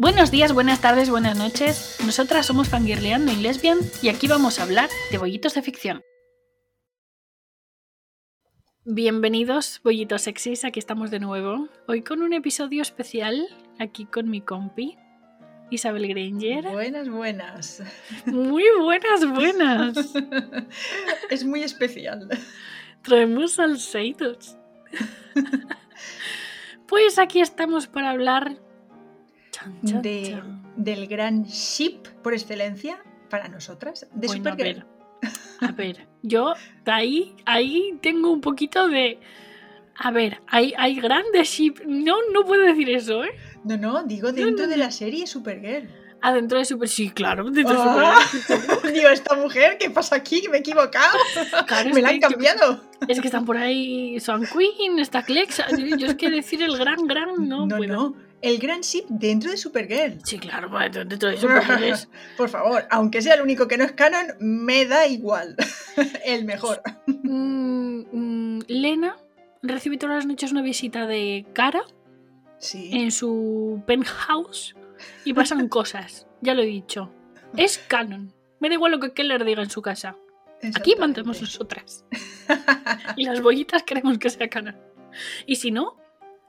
Buenos días, buenas tardes, buenas noches. Nosotras somos Fangirleando y Lesbian y aquí vamos a hablar de bollitos de ficción. Bienvenidos, bollitos sexys, aquí estamos de nuevo. Hoy con un episodio especial, aquí con mi compi, Isabel Granger. Buenas, buenas. Muy buenas, buenas. es muy especial. Traemos salseitos. pues aquí estamos para hablar de, del gran ship por excelencia para nosotras, de bueno, Supergirl. A ver, a ver, yo ahí, ahí tengo un poquito de... A ver, hay, hay grandes ship. No, no puedo decir eso, ¿eh? No, no, digo dentro de la serie Supergirl. Adentro de Super. Sí, claro, dentro de ah, Supergirl. digo, esta mujer, ¿qué pasa aquí? Me he equivocado. Me la han cambiado. es que están por ahí Swan Queen, está Clex. Yo es que decir el gran, gran no. No, puedo. no. El gran ship dentro de Supergirl. Sí, claro, dentro de Supergirl. por favor, aunque sea el único que no es canon, me da igual. el mejor. Mm, mm, Lena recibe todas las noches una visita de cara en su penthouse y pasan cosas. Ya lo he dicho. Es canon. Me da igual lo que Keller diga en su casa. Aquí mantemos nosotras. y las bollitas queremos que sea canon. Y si no,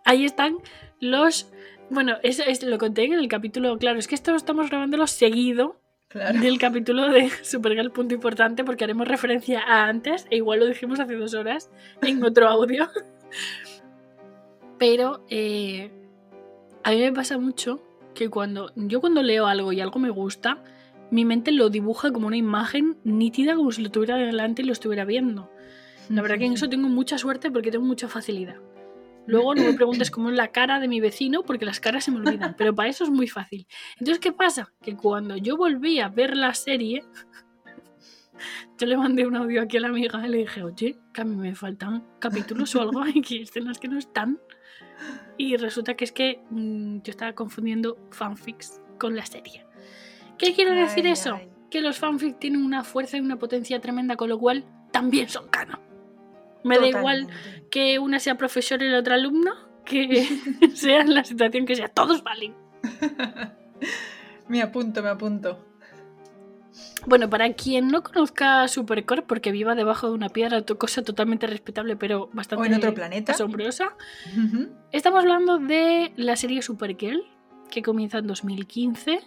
ahí están los. Bueno, eso es, lo conté en el capítulo. Claro, es que esto estamos grabándolo seguido del capítulo de Supergirl, punto importante, porque haremos referencia a antes, e igual lo dijimos hace dos horas en otro audio. Pero eh, a mí me pasa mucho que cuando yo cuando leo algo y algo me gusta, mi mente lo dibuja como una imagen nítida, como si lo tuviera delante y lo estuviera viendo. La verdad que en eso tengo mucha suerte porque tengo mucha facilidad. Luego no me preguntes cómo es la cara de mi vecino porque las caras se me olvidan, pero para eso es muy fácil. Entonces, ¿qué pasa? Que cuando yo volví a ver la serie, yo le mandé un audio aquí a la amiga y le dije, oye, que a mí me faltan capítulos o algo, hay que escenas que no están. Y resulta que es que mm, yo estaba confundiendo fanfics con la serie. ¿Qué quiere decir eso? Que los fanfics tienen una fuerza y una potencia tremenda, con lo cual también son canon. Me da igual que una sea profesor y la otra alumno, que sea la situación que sea, todos valen. me apunto, me apunto. Bueno, para quien no conozca Supercorp, porque viva debajo de una piedra, cosa totalmente respetable, pero bastante o en otro planeta. asombrosa, estamos hablando de la serie Supergirl, que comienza en 2015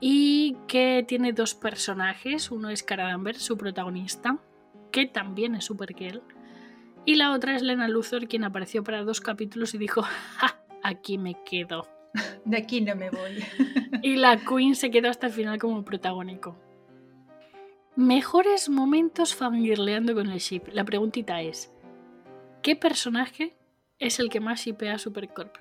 y que tiene dos personajes. Uno es Cara Danvers, su protagonista, que también es Supergirl, y la otra es Lena Luthor, quien apareció para dos capítulos y dijo: ¡Ja! Aquí me quedo. De aquí no me voy. y la Queen se quedó hasta el final como protagónico. Mejores momentos fangirleando con el ship. La preguntita es: ¿qué personaje es el que más shipea a Supercorp?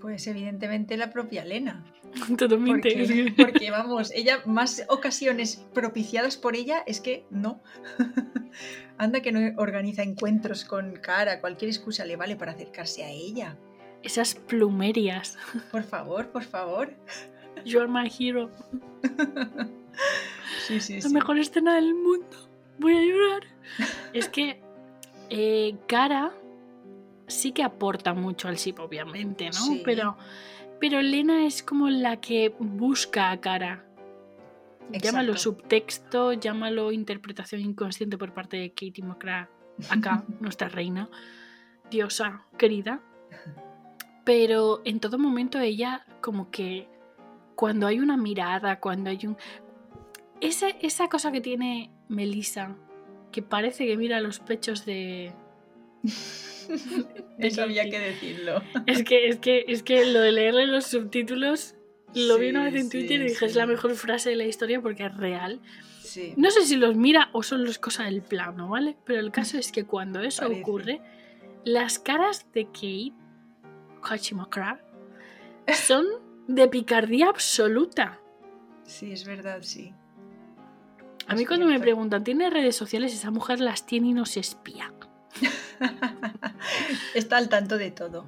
Pues evidentemente la propia Lena. Totalmente. Porque, porque, vamos, ella, más ocasiones propiciadas por ella es que no. Anda que no organiza encuentros con cara, cualquier excusa le vale para acercarse a ella. Esas plumerias. Por favor, por favor. You are my hero. Sí, sí, La mejor escena del mundo. Voy a llorar. es que eh, Cara sí que aporta mucho al ship, obviamente, ¿no? Pero, pero Lena es como la que busca a Cara. Llámalo subtexto, llámalo interpretación inconsciente por parte de Katie McCrae, acá, nuestra reina, diosa querida. Pero en todo momento ella como que cuando hay una mirada, cuando hay un... esa cosa que tiene Melissa, que parece que mira los pechos de... Eso había que decirlo. Es que, es, que, es que lo de leerle los subtítulos lo vi una vez en Twitter y dije es la mejor frase de la historia porque es real. No sé si los mira o son las cosas del plano, ¿vale? Pero el caso es que cuando eso ocurre, las caras de Kate Hachimakra son de picardía absoluta. Sí, es verdad, sí. A mí cuando me preguntan, ¿tiene redes sociales? Esa mujer las tiene y no se espía. Está al tanto de todo.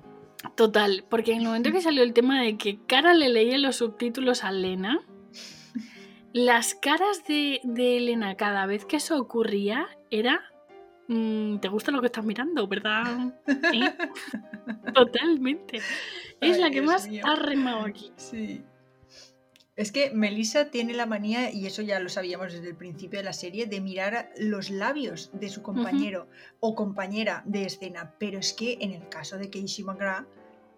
Total, porque en el momento que salió el tema de que Cara le leía los subtítulos a Elena, las caras de, Elena cada vez que eso ocurría era... Mm, ¿Te gusta lo que estás mirando, verdad? Totalmente. Es la que Dios más mío. ha remado aquí. Sí. Es que Melissa tiene la manía, y eso ya lo sabíamos desde el principio de la serie, de mirar los labios de su compañero o compañera de escena. Pero es que en el caso de Keishi McGrath,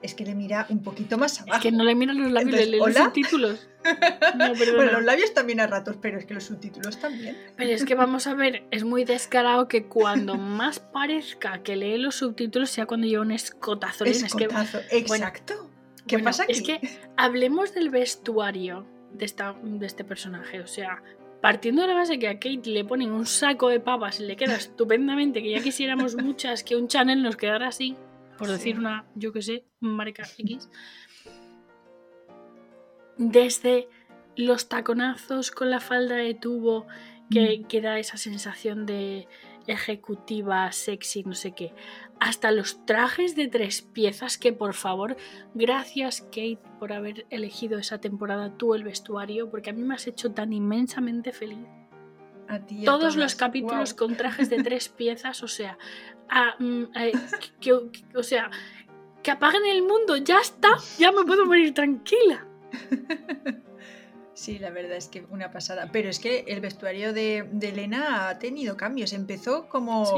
es que le mira un poquito más abajo. Es que no le miran los labios, Entonces, le leen los subtítulos. No. Bueno, los labios también a ratos, pero es que los subtítulos también. Pero es que vamos a ver, es muy descarado que cuando más parezca que lee los subtítulos sea cuando lleva un escotazo. Es que, Escotazo. Exacto. ¿Qué bueno, pasa aquí? Es que hablemos del vestuario de, esta, de este personaje. O sea, partiendo de la base que a Kate le ponen un saco de papas y le queda estupendamente, que ya quisiéramos muchas que un Chanel nos quedara así, por Sí. decir una, yo que sé, marca X. Desde los taconazos con la falda de tubo que, Mm. que da esa sensación de ejecutiva, sexy, no sé qué, hasta los trajes de tres piezas que por favor, gracias Kate por haber elegido esa temporada tú el vestuario, porque a mí me has hecho tan inmensamente feliz. A ti a Todos todas. los capítulos con trajes de tres piezas, o sea, ah, mm, eh, que- que- o sea, que apaguen el mundo, ya está, ya me puedo morir tranquila. Sí, la verdad es que una pasada. Pero es que el vestuario de, de Elena ha tenido cambios. Empezó como Sí.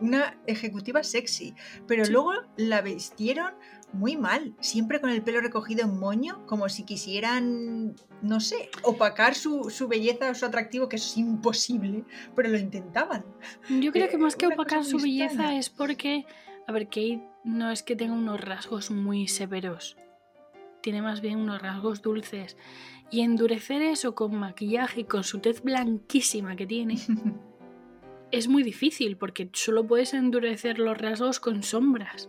una ejecutiva sexy, pero Sí. luego la vistieron muy mal, siempre con el pelo recogido en moño, como si quisieran, no sé, opacar su, su belleza o su atractivo, que eso es imposible, pero lo intentaban. Yo creo Eh, que más que una opacar su belleza es porque, a ver, Kate no es que tenga unos rasgos muy severos, tiene más bien unos rasgos dulces. Y endurecer eso con maquillaje y con su tez blanquísima que tiene es muy difícil porque solo puedes endurecer los rasgos con sombras.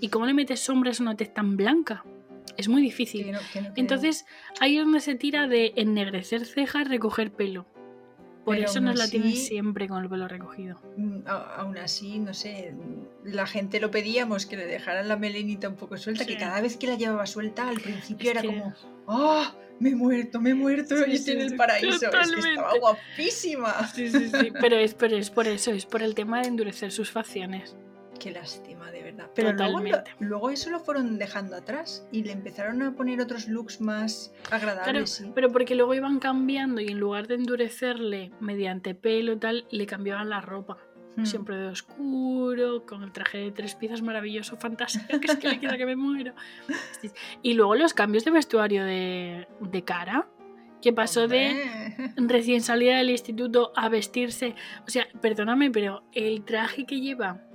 ¿Y cómo le metes sombras a una tez tan blanca? Es muy difícil. Que no- que no creo. Entonces, ahí es donde se tira de ennegrecer cejas, recoger pelo. Por eso nos la tienen siempre con el pelo recogido. Mm, aún así, no sé, la gente lo pedíamos que le dejaran la melenita un poco suelta, Sí. que cada vez que la llevaba suelta al principio Es era que- como, ¡ah! me he muerto, me he muerto, Sí, y estoy sí, en el paraíso. Es que estaba guapísima. Sí, sí, sí. Pero es, pero es por eso, es por el tema de endurecer sus facciones. Qué lástima, de verdad. Pero luego, luego eso lo fueron dejando atrás y le empezaron a poner otros looks más agradables. sí. Pero porque luego iban cambiando y en lugar de endurecerle mediante pelo y tal, le cambiaban la ropa. Mm. Siempre de oscuro, con el traje de tres piezas maravilloso, fantástico, que es que le queda que me muero. Y luego los cambios de vestuario de, de cara, que pasó de recién salida del instituto a vestirse. O sea, perdóname, pero el traje que lleva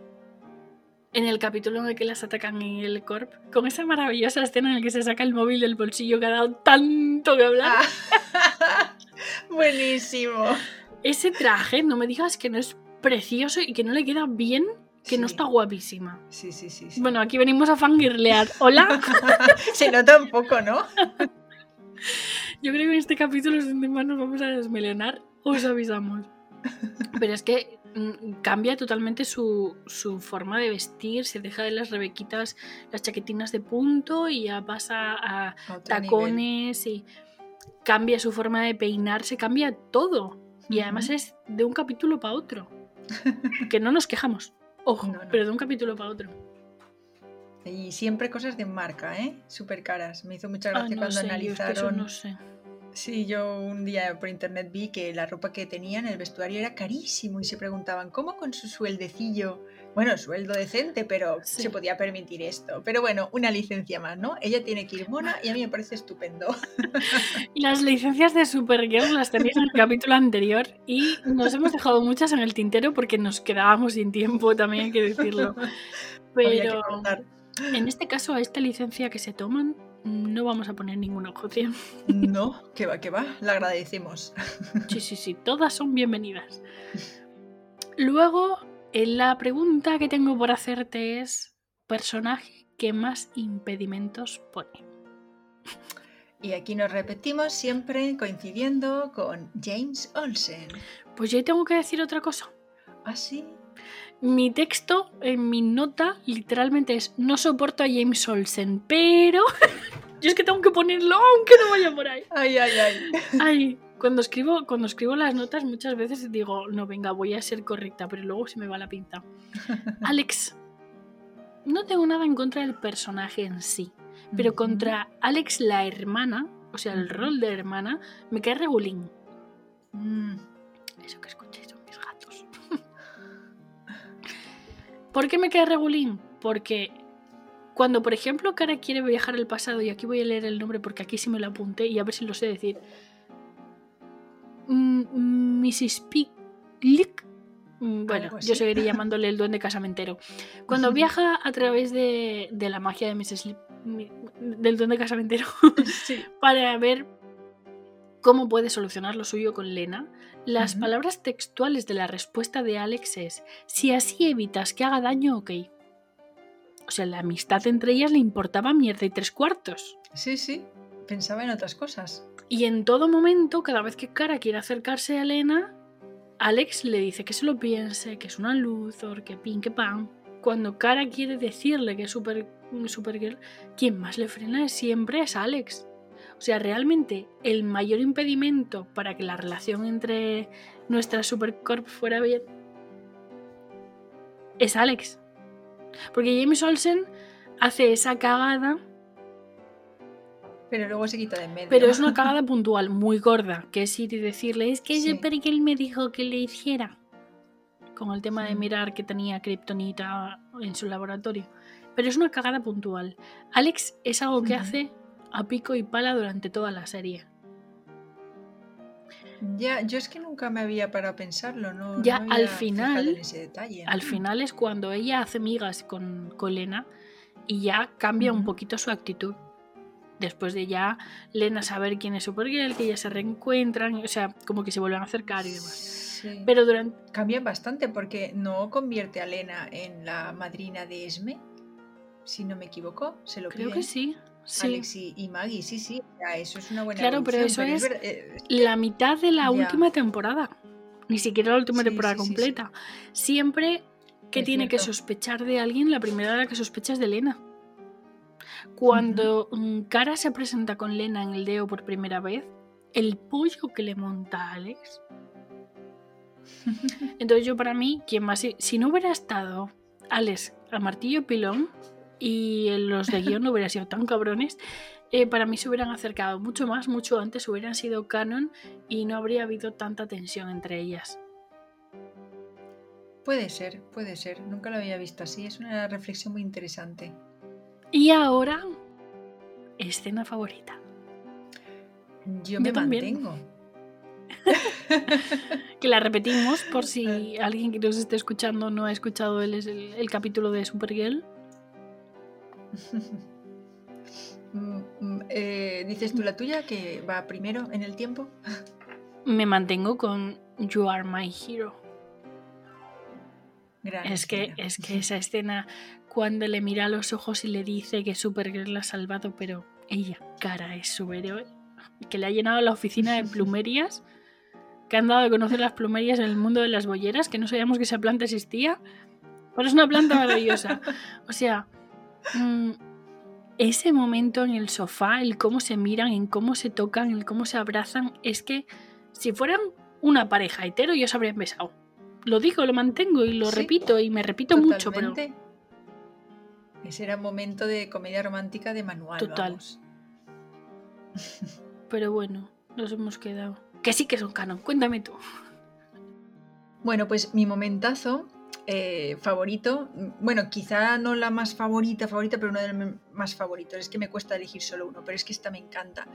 en el capítulo en el que las atacan en el corp, con esa maravillosa escena en la que se saca el móvil del bolsillo que ha dado tanto que hablar. Ah. Buenísimo. Ese traje, no me digas que no es precioso y que no le queda bien, que no está guapísima. Sí, sí, sí. sí. Bueno, aquí venimos a fangirlear. Hola. Se nota un poco, ¿no? Yo creo que en este capítulo donde más nos vamos a desmelenar, os avisamos. Pero es que cambia totalmente su, su forma de vestir, se deja de las rebequitas, las chaquetinas de punto y ya pasa a nivel. tacones y cambia su forma de peinarse, cambia todo. Y además es de un capítulo para otro. Que no nos quejamos, ojo, No, no. pero de un capítulo para otro. Y siempre cosas de marca, ¿eh? Súper caras. Me hizo mucha Ah, gracia no cuando sé, yo es que eso analizaron. no sé. Sí, yo un día por internet vi que la ropa que tenían, el vestuario era carísimo y se preguntaban, ¿cómo con su sueldecillo? Bueno, sueldo decente, pero Sí. se podía permitir esto. Pero bueno, una licencia más, ¿no? Ella tiene que ir mona y a mí me parece estupendo. Y Las licencias de Supergirl las tenéis en el capítulo anterior y nos hemos dejado muchas en el tintero porque nos quedábamos sin tiempo, también hay que decirlo. Pero en este caso, a esta licencia que se toman, no vamos a poner ninguna objeción. No, que va, que va, la agradecemos. Sí, sí, sí, todas son bienvenidas. Luego, eh, la pregunta que tengo por hacerte es: ¿personaje que más impedimentos pone? Y aquí nos repetimos siempre coincidiendo con James Olsen. Pues yo tengo que decir otra cosa. ¿Ah, sí? Mi texto, en mi nota, literalmente es no soporto a James Olsen, pero yo es que tengo que ponerlo aunque no vaya por ahí. Ay, ay, ay. Ay, cuando escribo, cuando escribo las notas muchas veces digo, no, venga, voy a ser correcta, pero luego se me va la pinta. Alex, no tengo nada en contra del personaje en sí, Pero contra Alex la hermana, o sea, el rol de hermana, me cae regulín. Mm, Eso que escuchéis ¿Por qué me cae regulín? Porque cuando, por ejemplo, Cara quiere viajar al pasado, y aquí voy a leer el nombre porque aquí sí me lo apunté y a ver si lo sé decir. Mm, Mrs. Picklick. Mm, Bueno, yo así. seguiría llamándole el duende casamentero. Cuando viaja a través de, de la magia de Mrs. Lip- del duende casamentero sí. para ver cómo puede solucionar lo suyo con Lena, las palabras textuales de la respuesta de Alex es, si así evitas que haga daño, ok. O sea, la amistad entre ellas le importaba mierda y tres cuartos. sí, sí. Pensaba en otras cosas. Y en todo momento, cada vez que Cara quiere acercarse a Lena, Alex le dice que se lo piense, que es una Luthor, que pin, que pan. Cuando Cara quiere decirle que es super, Supergirl, quien más le frena siempre es Alex. O sea, realmente el mayor impedimento para que la relación entre nuestra Supercorp fuera bien es Alex. Porque James Olsen hace esa cagada Pero luego se quita de en medio. Pero es una cagada puntual, muy gorda, que es ir y decirle, es que Sí. Supergirl me dijo que le hiciera. Con el tema de mirar que tenía Kryptonita en su laboratorio. Pero es una cagada puntual. Alex es algo que hace a pico y pala durante toda la serie. Ya, yo es que nunca me había parado a pensarlo, ¿no? Ya, no al final- fijado en ese detalle. Al final es cuando ella hace migas con, con Lena y ya cambia un poquito su actitud. Después de ya Lena saber quién es Supergirl, que ya se reencuentran, o sea, como que se vuelven a acercar y demás. Sí. Pero durante, Cambia bastante porque no convierte a Lena en la madrina de Esme, si no me equivoco. Se lo creo piden que sí. Sí. Alex y, y Maggie, sí, sí. eso es una buena Claro, pero eso es- eh, la mitad de la Ya. última temporada. Ni siquiera la última Sí, temporada sí, completa. Siempre que Es tiene que sospechar de alguien, la primera de la que sospecha es de Lena. Cuando mm, Cara se presenta con Lena en el Deo por primera vez, el pollo que le monta a Alex. Entonces yo para mí, quien más... Si no hubiera estado Alex a martillo pilón y los de guion no hubieran sido tan cabrones, eh, para mí se hubieran acercado mucho más, mucho antes, hubieran sido canon y no habría habido tanta tensión entre ellas. Puede ser, puede ser. Nunca lo había visto así. Es una reflexión muy interesante. Y ahora, escena favorita. Yo me mantengo. Que la repetimos por si alguien que nos esté escuchando no ha escuchado el, el, el capítulo de Supergirl. Mm, mm, eh, Dices tú la tuya, que va primero en el tiempo. Me mantengo con You Are My Hero. Gran Es que, es que esa escena, cuando le mira a los ojos y le dice que Supergirl la ha salvado, pero ella, cara, es su héroe, que le ha llenado la oficina de plumerías, que han dado a conocer las plumerías en el mundo de las bolleras, que no sabíamos que esa planta existía, pero es una planta maravillosa. O sea, mm, ese momento en el sofá, el cómo se miran, en cómo se tocan, el cómo se abrazan, es que si fueran una pareja hetero, ya se habrían besado. Lo digo, lo mantengo y lo Sí, repito y me repito mucho, pero. Ese era un momento de comedia romántica de manual. Total. vamos. pero bueno, nos hemos quedado. Que sí que son canon, cuéntame tú. Bueno, pues mi momentazo eh, favorito, bueno, quizá no la más favorita, favorita, pero uno de los más favoritos. Es que me cuesta elegir solo uno, pero es que esta me encanta.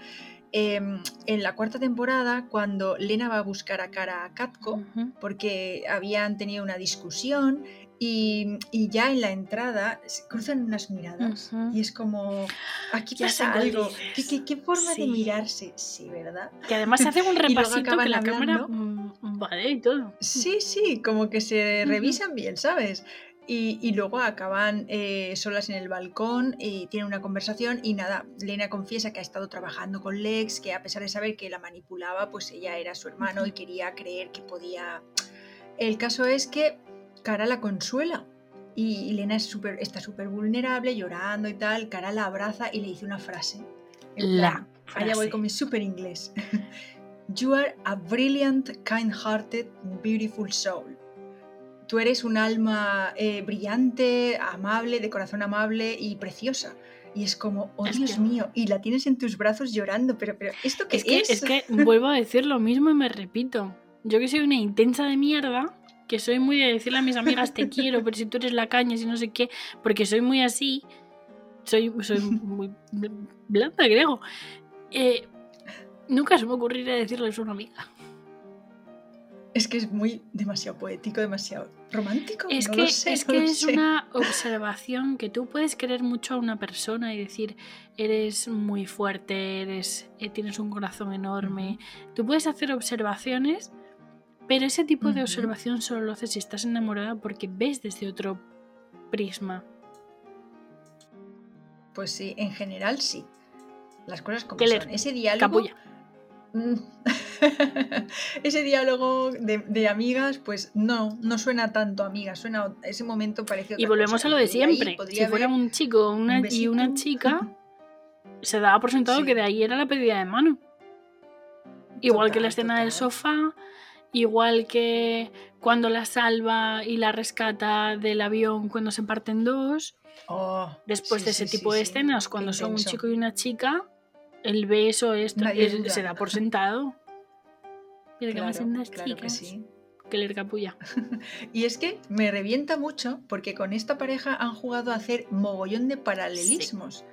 Eh, en la cuarta temporada, cuando Lena va a buscar a cara a Katko, porque habían tenido una discusión y, y ya en la entrada cruzan unas miradas Ujú. y es como, aquí Ya pasa algo. ¿Qué, qué- qué forma Sí. de mirarse? Sí, ¿verdad? Que además hace un repasito que la hablando. cámara mm, vale y todo. Sí, sí, como que se revisan bien, ¿sabes? Y, y luego acaban eh, solas en el balcón y tienen una conversación y nada, Lena confiesa que ha estado trabajando con Lex, que a pesar de saber que la manipulaba, pues ella era su hermano y quería creer que podía... El caso es que Cara la consuela y Lena es súper- está súper vulnerable, llorando y tal, Cara la abraza y le dice una frase. La Allá voy frase. con mi súper inglés. You are a brilliant, kind-hearted, beautiful soul. Tú eres un alma eh, brillante, amable, de corazón amable y preciosa. y es como, oh Es Dios que- mío, y la tienes en tus brazos llorando, pero, pero ¿esto qué Es que, es? es que vuelvo a decir lo mismo y me repito. Yo que soy una intensa de mierda, que soy muy de decirle a mis amigas te quiero, pero si tú eres la caña, si no sé qué, porque soy muy así, soy, soy muy bl- blanda, creo. Eh, nunca se me ocurriría decirle eso a una amiga. Es que es muy demasiado poético, demasiado romántico. Es no que, lo sé, es, no que lo es sé. una observación que tú puedes querer mucho a una persona y decir, eres muy fuerte, eres, eh, tienes un corazón enorme. Tú puedes hacer observaciones, pero ese tipo de observación solo lo haces si estás enamorada porque ves desde otro prisma. Pues sí, en general sí. Las cosas como Keller, son. Ese diálogo. Capulla. Mm. ese diálogo de, de amigas, pues no, no suena tanto amigas, suena a ese momento parece Y volvemos cosa. a lo de siempre. Si fuera un chico una, un y una chica, se daba por sentado Sí. que de ahí era la pedida de mano. Igual que la Total, escena del sofá, igual que cuando la salva y la rescata del avión cuando se parten dos. Oh, Después sí, de ese sí, tipo sí, de escenas, cuando son un chico y una chica, el beso esto es- se da por sentado. Pero que más Claro, claro que chicas sí. que leer capulla. Y es que me revienta mucho porque con esta pareja han jugado a hacer mogollón de paralelismos.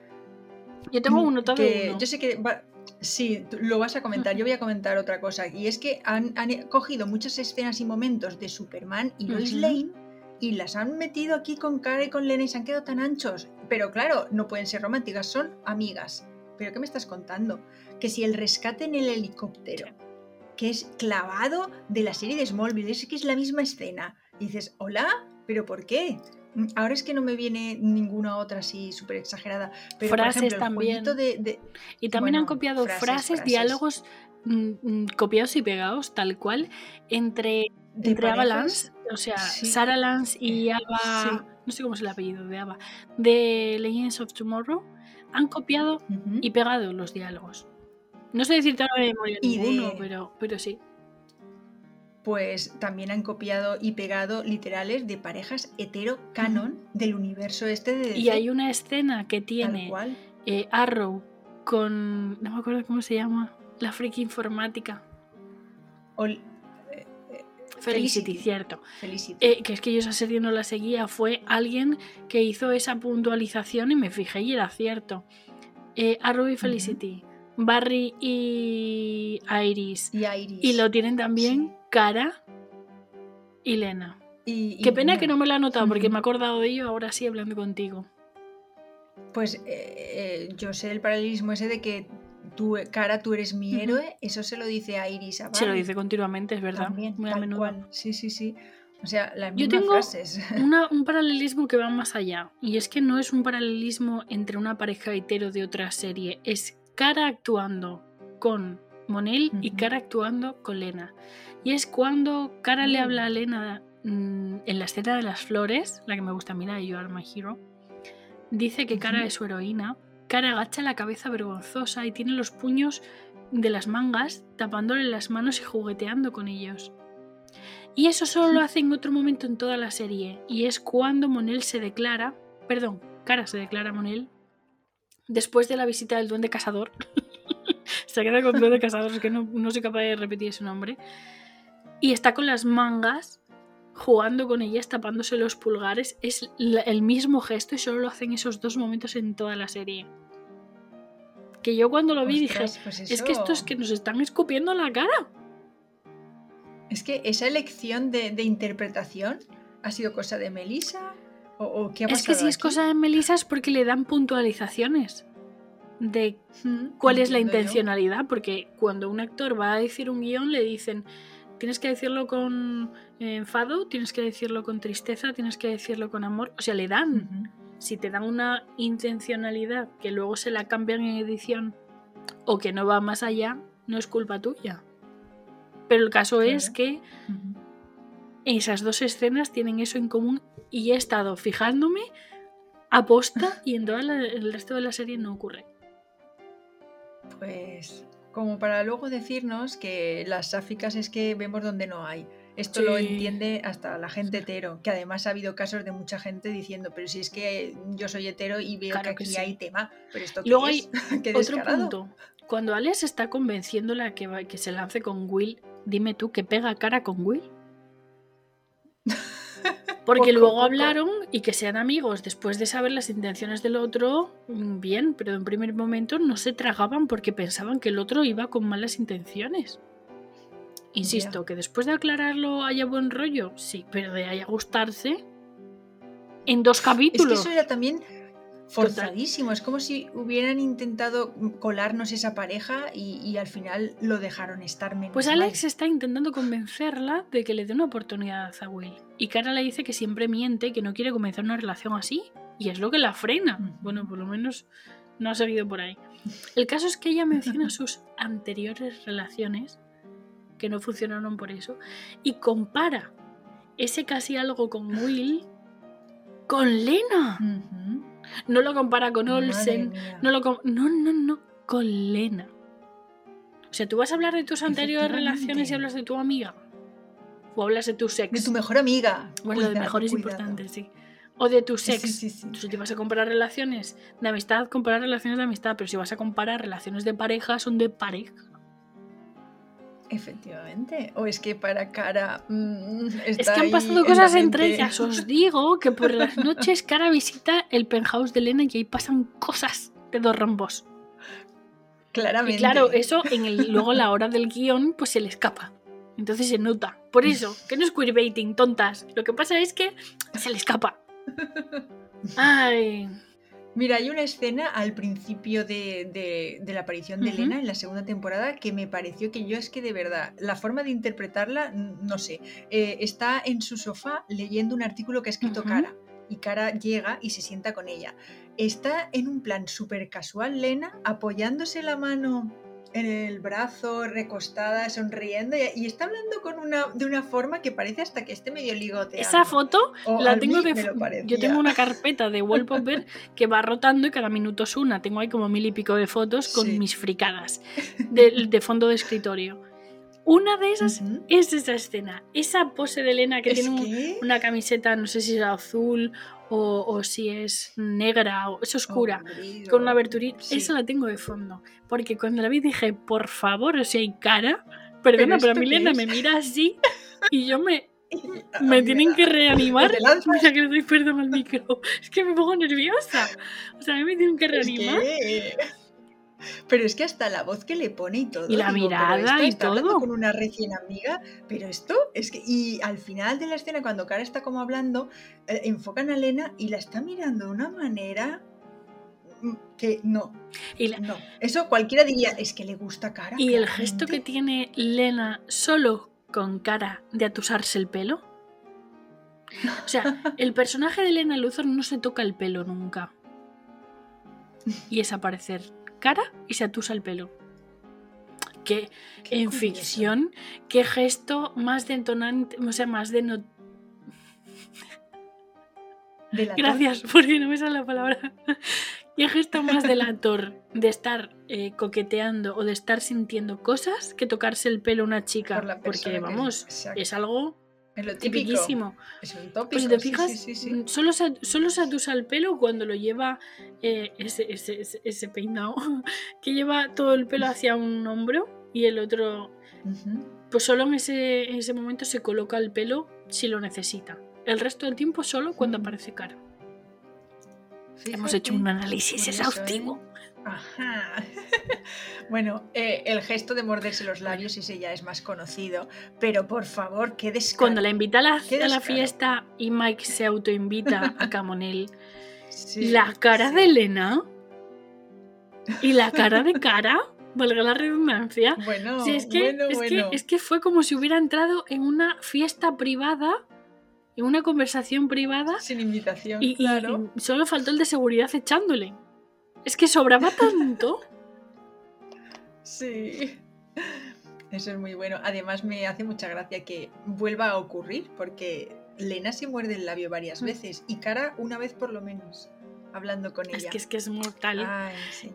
Yo tengo un notado que uno. Yo sé que va- sí, lo vas a comentar. Yo voy a comentar otra cosa. Y es que han, han cogido muchas escenas y momentos de Superman y Lois. Lane y las han metido aquí con Cara y con Lena y se han quedado tan anchos. Pero claro, no pueden ser románticas, son amigas. ¿Pero qué me estás contando? Que si el rescate en el helicóptero, que es clavado de la serie de Smallville, es que es la misma escena. Y dices, hola, ¿pero por qué? Mm, Ahora es que no me viene ninguna otra así súper exagerada. Pero Frases por ejemplo, también. de, de- Y también han copiado frases, frases, frases. diálogos mm, mm, copiados y pegados, tal cual, entre, entre Ava parejas. Lance, o sea, Sí. Sarah Lance y Eh, Ava, sí. no sé cómo es el apellido de Ava, de Legends of Tomorrow, han copiado y pegado los diálogos. No sé decirte ahora de memoria Y de- ninguno, pero, pero sí. Pues también han copiado y pegado literales de parejas hetero canon del universo este de Y hay una escena que tiene cual. eh, Arrow con. No me acuerdo cómo se llama. La friki informática. Eh, eh, Felicity, Felicity. cierto. Felicity. Eh, que es que yo esa serie no la seguía. Fue alguien que hizo esa puntualización y me fijé y era cierto. Eh, Arrow y Felicity. Barry y Iris. y Iris. Y lo tienen también Sí. Cara y Lena. Y- y Qué pena Lena. que no me lo he notado porque me he acordado de ello ahora sí hablando contigo. Pues eh, eh, yo sé el paralelismo ese de que tú, Cara, tú eres mi héroe. Eso se lo dice a Iris. A Se lo dice continuamente, es verdad. También, Muy a menudo. cual. Sí, sí, sí. O sea, las Yo tengo frases. Una- un paralelismo que va más allá. Y es que no es un paralelismo entre una pareja hetero de otra serie. Es Cara actuando con Monel y. Cara actuando con Lena. Y es cuando Cara le Mm. habla a Lena mm, en la escena de las flores, la que me gusta, mira, You Are My Hero. Dice que Cara es su heroína. Cara agacha la cabeza vergonzosa y tiene los puños de las mangas tapándole las manos y jugueteando con ellos. Y eso solo lo hace en otro momento en toda la serie. Y es cuando Monel se declara, perdón, Cara se declara a Monel, después de la visita del duende cazador. se queda con duende cazador, es que no, no soy capaz de repetir ese nombre. Y está con las mangas jugando con ellas, tapándose los pulgares. Es el mismo gesto y solo lo hacen esos dos momentos en toda la serie. Que yo cuando lo vi Ostras, dije, pues es que estos que nos están escupiendo la cara. Es que esa elección de, de interpretación ha sido cosa de Melissa o, o qué ha Es que si es cosa de Melissa es porque le dan puntualizaciones de cuál es la intencionalidad, porque cuando un actor va a decir un guion le dicen tienes que decirlo con eh, enfado, tienes que decirlo con tristeza, tienes que decirlo con amor, o sea, le dan. Si te dan una intencionalidad que luego se la cambian en edición o que no va más allá, no es culpa tuya. Pero el caso es que esas dos escenas tienen eso en común y he estado fijándome aposta y en todo el resto de la serie no ocurre. Pues como para luego decirnos que las sáficas es que vemos donde no hay. Esto lo entiende hasta la gente hetero, que además ha habido casos de mucha gente diciendo, pero si es que yo soy hetero y veo Claro que que aquí sí. hay tema, pero esto qué luego es? Qué Otro punto. Cuando Alex está convenciéndola que, va- que se lance con Will, dime tú que pega cara con Will. Porque Poco, luego poco. hablaron y que sean amigos después de saber las intenciones del otro, mm, bien, pero en primer momento no se tragaban porque pensaban que el otro iba con malas intenciones. Insisto, que después de aclararlo haya buen rollo, sí, pero de ahí a gustarse en dos Es que capítulos. eso era también forzadísimo. Es como si hubieran intentado colarnos esa pareja y, y al final lo dejaron estar menos. Pues mal. Alex está intentando convencerla de que le dé una oportunidad a Will. Y Cara le dice que siempre miente, que no quiere comenzar una relación así. Y es lo que la frena. Bueno, por lo menos no ha seguido por ahí. El caso es que ella menciona sus anteriores relaciones, que no funcionaron por eso, y compara ese casi algo con Will con Lena. Ujú. No lo compara con Olsen, no lo com- no, no, no, con Lena. O sea, ¿tú vas a hablar de tus anteriores relaciones y hablas de tu amiga? ¿O hablas de tu sex? De tu mejor amiga. bueno, lo de Cuidado, mejor es cuidado. importante, sí. O de tu sex. Sí, sí, sí. Si te vas a comparar relaciones de amistad, comparar relaciones de amistad. Pero si vas a comparar relaciones de pareja, son de pareja. Efectivamente. O es que para cara. mm, Es está que han pasado cosas entre ellas. Os digo que por las noches Cara visita el penthouse de Elena y ahí pasan cosas de dos rombos. Claramente. Y claro, eso en el, luego a la hora del guion, pues se le escapa. Entonces se nota. Por eso, que no es queerbaiting, tontas. Lo que pasa es que se le escapa. Ay. Mira, hay una escena al principio de, de- de la aparición de Ujú. Elena en la segunda temporada que me pareció que yo es que de verdad, la forma de interpretarla, no sé, eh, está en su sofá leyendo un artículo que ha escrito. Cara y Cara llega y se sienta con ella. Está en un plan súper casual Lena apoyándose la mano en el brazo, recostada, sonriendo y, y está hablando con una, de una forma que parece hasta que esté medio ligoteando. Esa foto O la tengo de. Yo tengo una carpeta de wallpaper que va rotando y cada minuto es una. Tengo ahí como mil y pico de fotos con Sí. mis fricadas de, de fondo de escritorio. Una de esas es esa escena. Esa pose de Elena que Es tiene un- una camiseta, no sé si es azul o, o si es negra o es oscura. Con una aberturita, Sí. esa la tengo de fondo. Porque cuando la vi dije, por favor, o sea, hay cara. Perdona, pero, esto a mí qué Elena es? me mira así y yo me, me tienen que reanimar. lanzas. Mira que le doy perdón al micro. Es que me pongo nerviosa. O sea, a mí me tienen que reanimar. Pero es que hasta la voz que le pone y todo. Y la digo, pero mirada y está hablando todo. con una recién amiga, pero esto es que. Y al final de la escena, cuando Cara está como hablando, eh, enfocan a Elena y la está mirando de una manera mm, que no, Y, la- no. Eso cualquiera diría, es que le gusta Cara. y el gesto que tiene Lena solo con cara de atusarse el pelo. O sea, el personaje de Elena Luthor no se toca el pelo nunca. Y es aparecer cara y se atusa el pelo. Que Qué en curioso. ficción, qué gesto más detonante, o sea, más de no... Gracias, porque no me sale la palabra. Qué gesto más delator de estar eh, coqueteando o de estar sintiendo cosas que tocarse el pelo a una chica. Por Porque, que- vamos, es algo Es lo típico. tipiquísimo. Es un tópico. Pues si te sí, fijas, sí, sí, sí. mm, Solo, se, solo se atusa el pelo cuando lo lleva eh, ese, ese- ese- ese peinado, que lleva todo el pelo hacia un hombro y el otro, pues solo en ese, en ese momento se coloca el pelo si lo necesita. El resto del tiempo solo cuando Mm. aparece cara. Hemos hecho un análisis Curioso, exhaustivo. Ajá. bueno, eh, el gesto de morderse los labios, ese ya es más conocido. Pero por favor, qué descaro. Cuando la invita a la, a la fiesta y Mike se autoinvita a Camonel, Sí, la cara sí. de Elena y la cara de cara, valga la redundancia, Bueno, Sí, es que, bueno, es, bueno. Que, es que fue como si hubiera entrado en una fiesta privada, en una conversación privada, Sin invitación, y- claro. y solo faltó el de seguridad echándole. Es que sobraba tanto. Sí. Eso es muy bueno. Además, me hace mucha gracia que vuelva a ocurrir, porque Lena se muerde el labio varias Mm. veces y Cara una vez por lo menos, hablando con ella. es que es que es mortal. Ay, sí.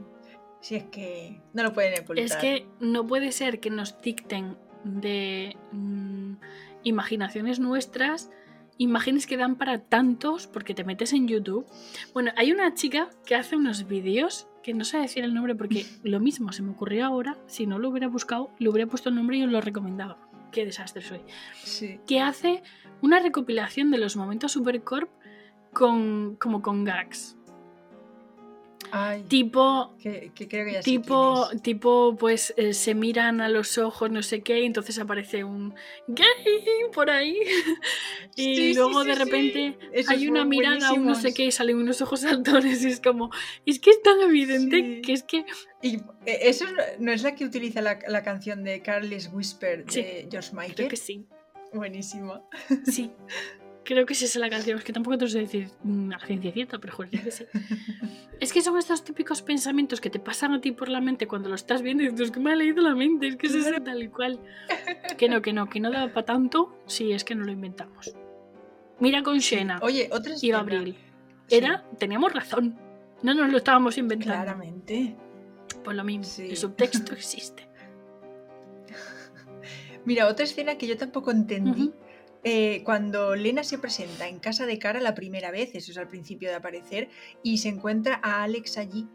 Sí, es que no lo pueden ocultar. es que no puede ser que nos dicten de mm, imaginaciones nuestras, imágenes que dan para tantos, porque te metes en YouTube. Bueno, hay una chica que hace unos vídeos, que no sé decir el nombre porque lo mismo se me ocurrió ahora, si no lo hubiera buscado, le hubiera puesto el nombre y os lo recomendaba. Qué desastre soy. Sí. Que hace una recopilación de los momentos Supercorp con, como con gags. Ay, Tipo, que, que creo que ya sé tipo, tipo, pues eh, se miran a los ojos, no sé qué, y entonces aparece un gay por ahí. y Sí, luego sí, de repente hay una mirada, un no sé qué, y salen unos ojos saltones. Y es como, es que es tan evidente que es que. Y eh, eso es- no es la que utiliza la, la canción de Carles Whisper de George Creo Michael. que sí. Buenísimo. Sí. Creo que es esa la canción. Es que tampoco te lo sé decir mm, a ciencia cierta, pero joder, que sí. Es que son estos típicos pensamientos que te pasan a ti por la mente cuando lo estás viendo y dices, "Es que me ha leído la mente, es que es eso tal y cual. Que no, que no, que no daba para tanto, sí, es que no lo inventamos. Mira con Shena Oye, otra y. Gabriel. Sí, Era, teníamos razón. No nos lo estábamos inventando. Claramente. Pues lo mismo, Sí. el subtexto existe. Mira, otra escena que yo tampoco entendí. Eh, cuando Lena se presenta en casa de cara la primera vez, eso es al principio de aparecer, y se encuentra a Alex allí,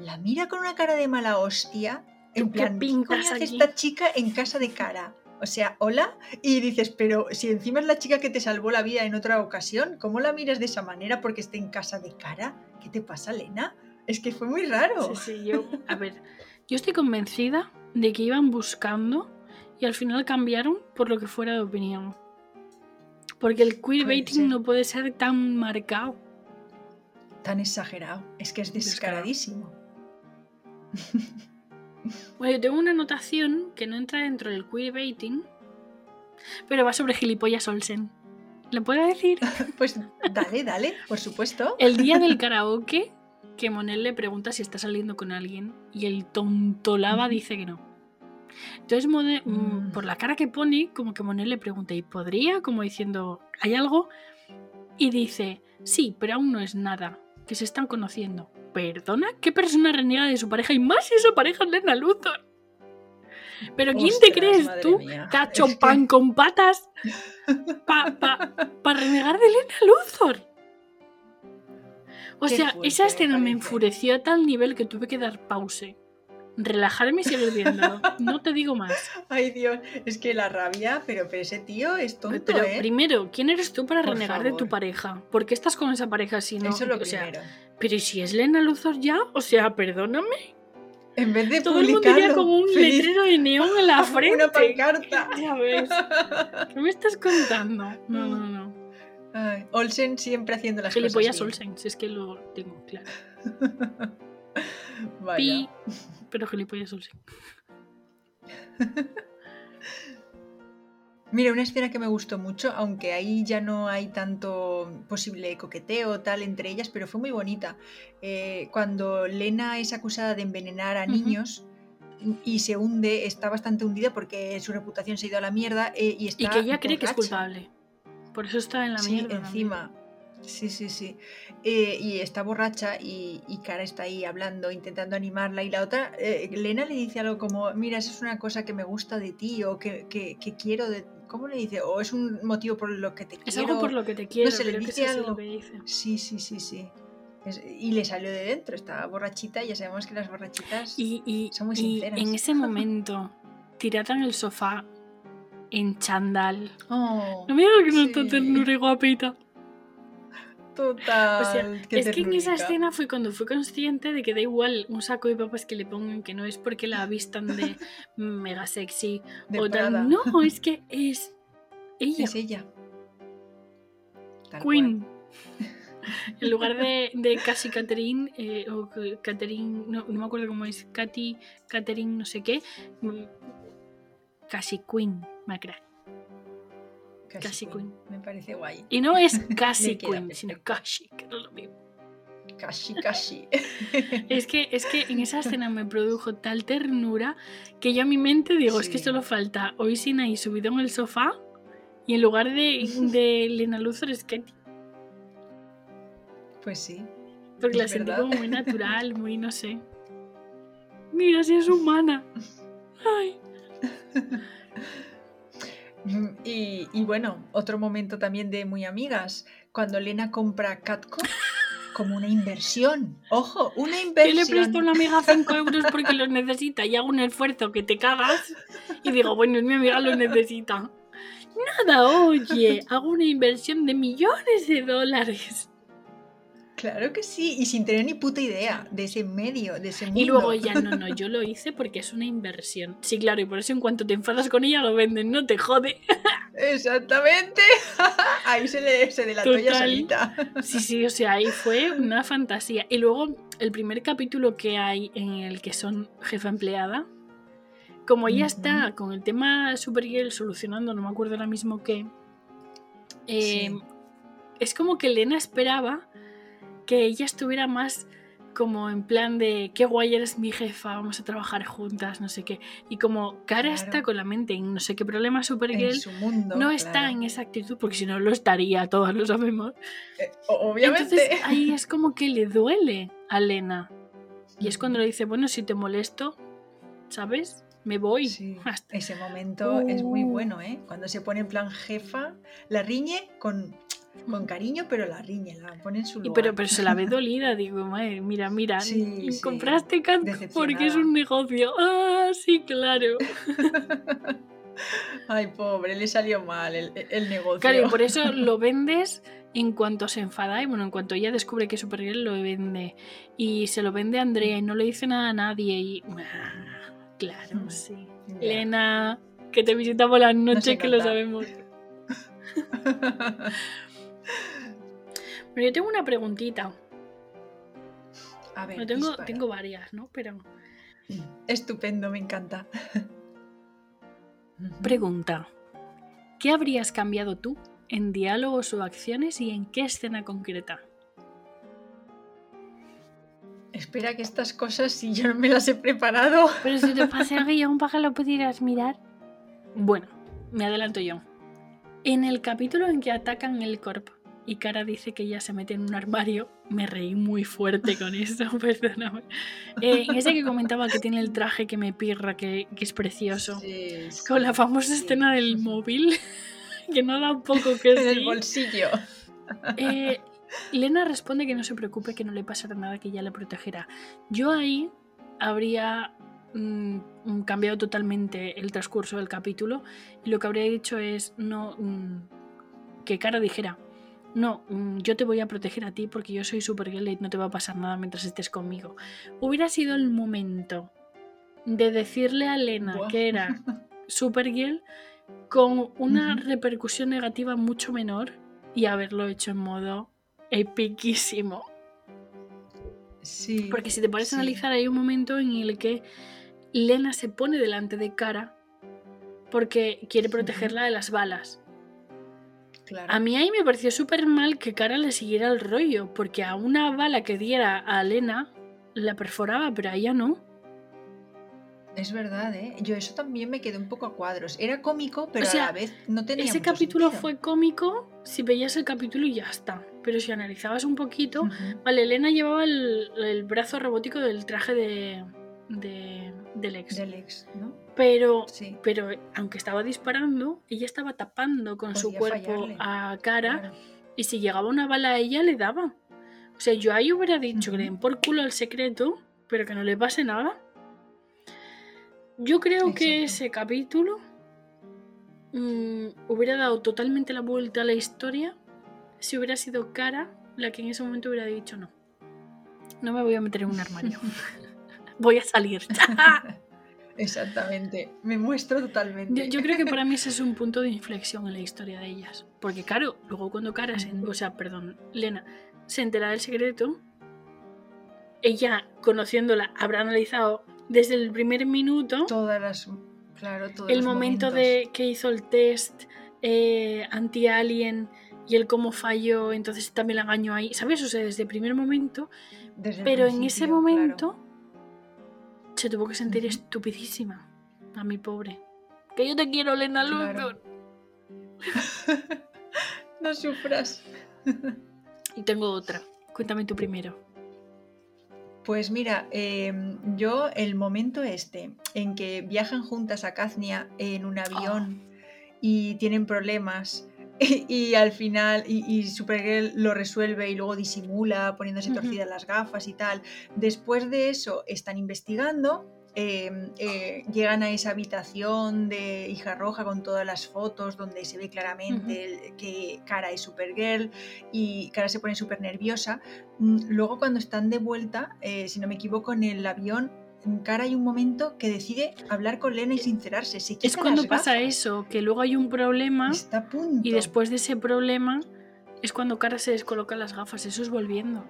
la mira con una cara de mala hostia. En ¿Tú qué plan, ¿qué coño hace esta chica en casa de cara? O sea, hola, y dices, pero si encima es la chica que te salvó la vida en otra ocasión, ¿cómo la miras de esa manera porque esté en casa de cara? ¿Qué te pasa, Lena? Es que fue muy raro. Sí, sí, yo. A ver, yo estoy convencida de que iban buscando y al final cambiaron por lo que fuera de opinión. Porque el queerbaiting no puede ser tan marcado. Tan exagerado. Es que es descaradísimo. Bueno, yo tengo una anotación que no entra dentro del queerbaiting, pero va sobre gilipollas Olsen. ¿Lo puedo decir? Pues dale, dale, por supuesto. El día del karaoke, que Monel le pregunta si está saliendo con alguien y el tontolaba dice que no. Entonces, mm, Mm. por la cara que pone, como que Monel le pregunta, ¿y podría? Como diciendo, ¿hay algo? Y dice, sí, pero aún no es nada, que se están conociendo. ¿Perdona? ¿Qué persona reniega de su pareja? Y más si esa pareja es Lena Luthor. ¿Pero quién te crees tú? mía. ¿Te ha hecho Es que- pan con patas para pa, pa renegar de Lena Luthor? O Qué sea, fuerte, esa escena me enfureció a tal nivel que tuve que dar pause. Relajarme y seguir viéndolo. No te digo más. Ay, Dios, es que la rabia, pero, pero ese tío es tonto, Pero ¿eh? primero, ¿quién eres tú para Por renegar de tu pareja? ¿Por qué estás con esa pareja si no? Eso es lo o sea, primero. pero ¿y si es Lena Luthor ya? O sea, perdóname. En vez de Todo el mundo iría con un feliz, letrero de neón en la frente. una pancarta. Ya ves. ¿Qué me estás contando? No, no, no. Ay, Olsen siempre haciendo las Gilipollas cosas Olsen, si es que lo tengo claro. Vaya. Pi, pero gilipollas Olsen. Mira, una escena que me gustó mucho, aunque ahí ya no hay tanto posible coqueteo tal entre ellas, pero fue muy bonita. Eh, cuando Lena es acusada de envenenar a niños y se hunde, está bastante hundida porque su reputación se ha ido a la mierda eh, y está Y que ella cree que es culpable. Por eso está en la Sí, mierda. encima. Sí, sí, sí. Eh, y está borracha y, y Cara está ahí hablando, intentando animarla. Y la otra, eh, Lena le dice algo como, mira, es una cosa que me gusta de ti o que, que- que quiero de... ¿Cómo le dice? O es un motivo por lo que te Es quiero. algo por lo que te quiero. se le dice es algo. lo que dice. Sí, sí, sí, sí. Es- y le salió de dentro, estaba borrachita y ya sabemos que las borrachitas... Y, y- Son muy y sinceras. en ese momento, tirada en el sofá, en chandal. Oh, No digas que no sí. está ternura y guapita. Total. O sea, es que en esa escena fue cuando fui consciente de que da igual un saco de papas que le pongan, que no es porque la vistan de mega sexy De o tal. No, es que es ella, Es ella. Tal Queen. En lugar de, de casi Catherine, eh, o Catherine, no, no me acuerdo cómo es, Katy, Catherine, no sé qué, mm, casi Queen, me Casi Queen. Me parece guay. Y no es queda Queen, sino casi, que no es lo mismo. Casi, casi. Es que, es que en esa escena me produjo tal ternura que yo a mi mente digo, es que solo falta hoy sin ahí subido en el sofá y en lugar de, de Lena Luthor es Katy. Pues sí. Porque la sentí como muy natural, muy no sé. Mira si es humana. Ay. Y, y bueno, otro momento también de muy amigas, cuando Lena compra Catco como una inversión. Ojo, una inversión. le presto a una amiga 5 euros porque los necesita y hago un esfuerzo que te cagas y digo, bueno, mi amiga los necesita. Nada, oye, hago una inversión de millones de dólares. Claro que sí, y sin tener ni puta idea de ese medio, de ese mundo. Y luego ella, no, no, yo lo hice porque es una inversión. Sí, claro, y por eso en cuanto te enfadas con ella lo venden, no te jode. Exactamente. Ahí se le se delató Total. solita. Sí, sí, o sea, ahí fue una fantasía. Y luego el primer capítulo que hay en el que son jefa empleada, como ella Ujú. está con el tema Supergirl solucionando, no me acuerdo ahora mismo qué, eh, Sí. es como que Elena esperaba que ella estuviera más como en plan de qué guay eres mi jefa, vamos a trabajar juntas, no sé qué. Y como Cara Claro. está con la mente en no sé qué problema Supergirl, mundo. no está claro. en esa actitud, porque si no lo estaría, todos lo sabemos. Eh, obviamente. Entonces ahí es como que le duele a Lena. Y es cuando le dice, bueno, si te molesto, ¿sabes? Me voy. Sí, Hasta- ese momento es muy Uh. bueno, ¿eh? Cuando se pone en plan jefa, la riñe con, con cariño, pero la riñe, la pone en su lugar. pero, pero se la ve dolida, digo, madre, mira, mira, Sí, sí. compraste porque es un negocio. Ah, sí, claro. Ay, pobre, le salió mal el, el negocio. Claro, y por eso lo vendes en cuanto se enfada y bueno, en cuanto ella descubre que es Supergirl lo vende. Y se lo vende a Andrea y no le dice nada a nadie y... ah, claro, Mm. sí. Lena, que te visitamos la noche, que lo sabemos. Pero yo tengo una preguntita. A ver, tengo, tengo varias, ¿no? Pero... Estupendo, me encanta. Pregunta. ¿Qué habrías cambiado tú en diálogos o acciones y en qué escena concreta? Espera que estas cosas, si yo no me las he preparado. Pero si te pasé el guion para que lo pudieras mirar. Bueno, me adelanto yo. En el capítulo en que atacan el corp y Cara dice que ella se mete en un armario, me reí muy fuerte con eso, perdóname. Eh, ese que comentaba que tiene el traje que me pirra, que, que es precioso. Sí, sí, Con la famosa sí. escena del móvil, que no da un poco que En el bolsillo. Eh, Lena responde que no se preocupe, que no le pasará nada, que ella le protegerá. Yo ahí habría mm, cambiado totalmente el transcurso del capítulo y lo que habría dicho es no mm, que Cara dijera no, mm, yo te voy a proteger a ti porque yo soy Supergirl y no te va a pasar nada mientras estés conmigo. Hubiera sido el momento de decirle a Lena Buah. que era Supergirl con una repercusión negativa mucho menor y haberlo hecho en modo epiquísimo. Sí. Porque si te pones sí. a analizar, hay un momento en el que Lena se pone delante de Cara porque quiere protegerla de las balas. Claro. A mí ahí me pareció súper mal que Cara le siguiera el rollo, porque a una bala que diera a Lena la perforaba, pero a ella no. Es verdad, ¿eh? Yo eso también me quedé un poco a cuadros. Era cómico, pero sea, a la vez no tenía Ese mucho capítulo sentido. fue cómico si veías el capítulo y ya está. Pero si analizabas un poquito. Vale, Elena llevaba el, el brazo robótico del traje de, de- del ex. Del ex, ¿no? Pero, Sí. pero aunque estaba disparando, ella estaba tapando con su cuerpo fallarle. a cara Claro. y si llegaba una bala a ella le daba. O sea, yo ahí hubiera dicho que le den por culo el secreto, pero que no le pase nada. Yo creo que ese capítulo mm, hubiera dado totalmente la vuelta a la historia si hubiera sido Cara la que en ese momento hubiera dicho no. No me voy a meter en un armario. voy a salir. Exactamente. Me muestro totalmente. Yo, yo creo que para mí ese es un punto de inflexión en la historia de ellas. Porque claro, luego cuando Cara, se- o sea, perdón, Lena, se entera del secreto, ella, conociéndola, habrá analizado desde el primer minuto Todas las. Claro, todos el los momento momentos. de que hizo el test eh, anti-alien y el cómo falló, entonces también la engañó ahí, ¿sabes? O sea, desde el primer momento, Desde el pero en ese momento se tuvo que sentir estupidísima. A mi pobre. Que yo te quiero, Lena Claro. No sufras. Y tengo otra. Cuéntame tú primero. Pues mira, em, yo el momento este en que viajan juntas a Caznia en un avión y tienen problemas y, al final, y, Supergirl lo resuelve y luego disimula poniéndose torcidas las gafas y tal. Después de eso están investigando, em, eh, llegan a esa habitación de hija roja con todas las fotos donde se ve claramente que Cara es Supergirl y Cara se pone súper nerviosa. Mm, luego cuando están de vuelta, eh, si no me equivoco, en el avión Cara hay un momento que decide hablar con Lena y sincerarse. es cuando pasa eso, que luego hay un problema Está y después de ese problema es cuando Cara se descoloca las gafas. Eso es volviendo.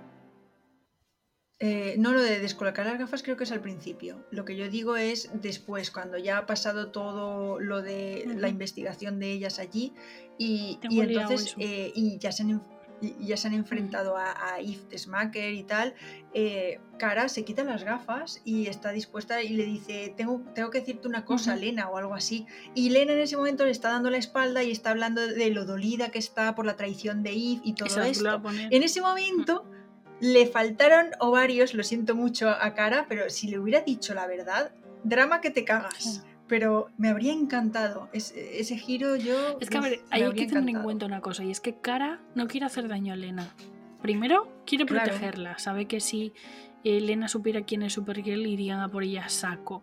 Eh, no, lo de descolocar las gafas creo que es al principio. Lo que yo digo es después, cuando ya ha pasado todo lo de la investigación de ellas allí y, entonces eh, y ya se han y ya se han enfrentado a, a Yves Smacker y tal, eh, Cara se quita las gafas y está dispuesta y le dice, tengo, tengo que decirte una cosa, Lena, o algo así. Y Lena en ese momento le está dando la espalda y está hablando de lo dolida que está por la traición de Yves y todo esto. En ese momento... Le faltaron ovarios, lo siento mucho a Cara, pero si le hubiera dicho la verdad, drama que te cagas pero me habría encantado. ese giro yo. Es que a ver, hay que tener en cuenta una cosa, y es que Cara no quiere hacer daño a Elena. Primero, quiere protegerla. Sabe que si Elena supiera quién es Supergirl, irían a por ella a saco.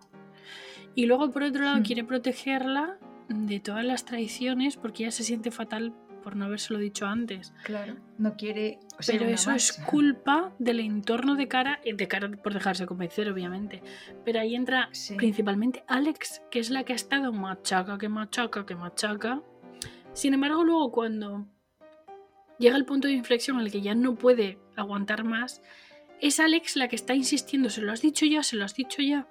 Y luego, por otro lado, hmm. quiere protegerla de todas las traiciones porque ella se siente fatal por no habérselo dicho antes. Claro, no quiere. Pero eso es culpa del entorno de cara, de cara por dejarse convencer, obviamente. Pero ahí entra principalmente Alex, que es la que ha estado machaca, que machaca, que machaca. Sin embargo, luego cuando llega el punto de inflexión en el que ya no puede aguantar más, es Alex la que está insistiendo, se lo has dicho ya, se lo has dicho ya.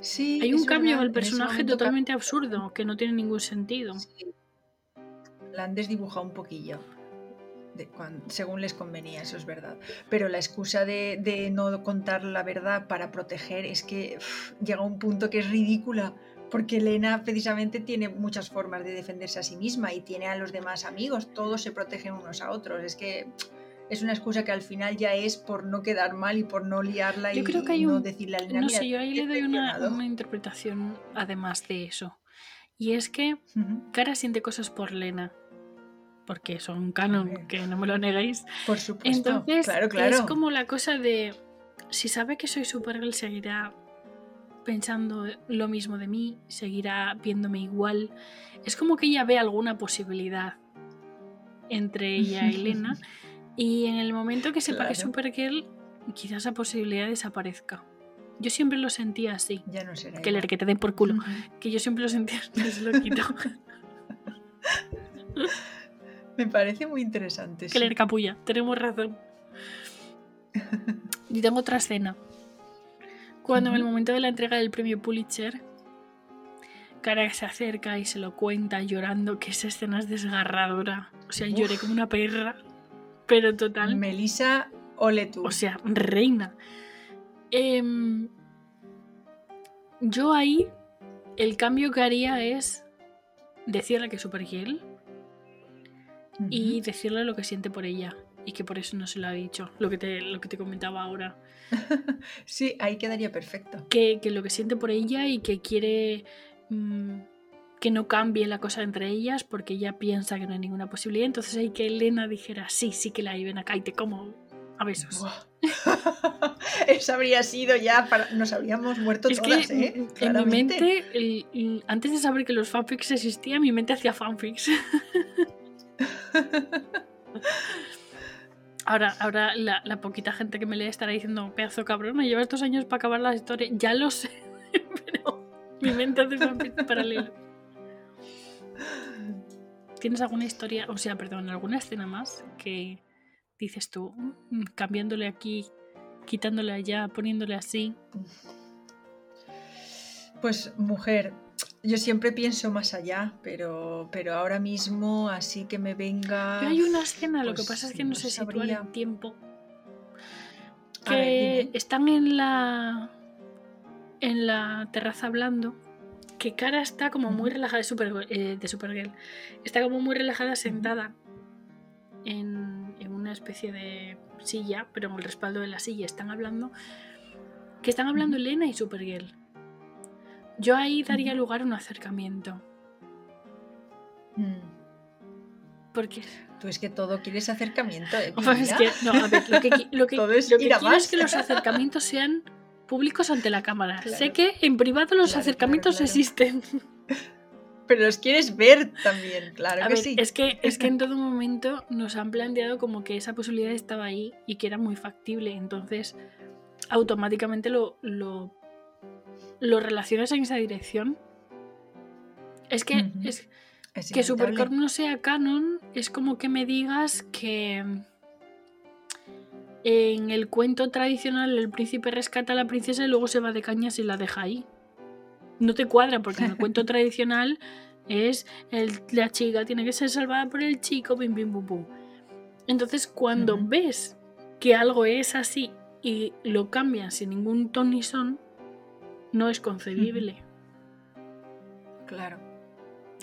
Sí, Hay un cambio en el personaje totalmente absurdo, que no tiene ningún sentido la han desdibujado un poquillo. Según les convenía, eso es verdad. Pero la excusa de, no contar la verdad para proteger es que llega a un punto que es ridícula, porque Elena precisamente tiene muchas formas de defenderse a sí misma y tiene a los demás amigos, todos se protegen unos a otros. Es que es una excusa que al final ya es por no quedar mal y por no liarla y, creo que hay no decirle a Elena. No sé, yo ahí le doy una, interpretación además de eso. Y es que Cara siente cosas por Lena porque son canon, que no me lo negáis. Por supuesto. Entonces, claro, claro. es como la cosa de, si sabe que soy Supergirl, seguirá pensando lo mismo de mí, seguirá viéndome igual. Es como que ella ve alguna posibilidad entre ella y Elena. y en el momento que sepa que es Supergirl, quizás esa posibilidad desaparezca. Yo siempre lo sentía así. Ya no será. Que el que te den por culo. Que yo siempre lo sentía así, se lo quito. Me parece muy interesante. Que leer capulla, tenemos razón. y tengo otra escena. Cuando en el momento de la entrega del premio Pulitzer, Cara se acerca y se lo cuenta llorando, que esa escena es desgarradora. O sea, lloré como una perra, pero total. Melissa, ole tú. O sea, reina. Em, yo ahí, el cambio que haría es decirle que es Supergirl y decirle lo que siente por ella y que por eso no se lo ha dicho, lo que te, lo que te comentaba ahora. sí, ahí quedaría perfecto. Que, lo que siente por ella y que quiere mm, que no cambie la cosa entre ellas porque ella piensa que no hay ninguna posibilidad. Entonces hay que Elena dijera, sí, sí que la hay, ven acá y te como a besos. Eso habría sido ya para... Nos habríamos muerto todas, ¿eh? En mi mente, antes de saber que los fanfics existían, mi mente hacía fanfics. Ahora, ahora la, poquita gente que me lee estará diciendo, pedazo cabrón, me lleva estos años para acabar la historia. Ya lo sé, pero mi mente hace para paralelo. ¿Tienes alguna historia, o sea, perdón, alguna escena más que dices tú, mm, cambiándole aquí, quitándole allá, poniéndole así? Pues mujer, yo siempre pienso más allá, pero, pero ahora mismo así que me venga... hay una escena, lo que pues pasa es que no, sé si el tiempo. Que están en la en la terraza hablando, que Cara está como muy relajada de, Super, eh, de Supergirl. Está como muy relajada sentada en, en, una especie de silla, pero en el respaldo de la silla están hablando. Que están hablando Elena y Supergirl yo ahí daría lugar a un acercamiento. Mm. Porque Tú es que todo quieres acercamiento, ¿eh? Es que, no, a ver, lo que, lo que, que quiero es que los acercamientos sean públicos ante la cámara. Claro. Sé que en privado los Claro, acercamientos claro. existen. Pero los quieres ver también, claro A que ver, sí. es, que, es que en todo momento nos han planteado como que esa posibilidad estaba ahí y que era muy factible. Entonces, automáticamente lo, lo, lo relacionas en esa dirección. Es que, Ujú. es, Es que. Supercorp no sea canon es como que me digas que en el cuento tradicional el príncipe rescata a la princesa y luego se va de cañas y la deja ahí. No te cuadra porque en el cuento tradicional es el- la chica tiene que ser salvada por el chico, bim, bim, bum, bum. Entonces cuando ves que algo es así y lo cambian sin ningún ton ni son, no es concebible. Claro.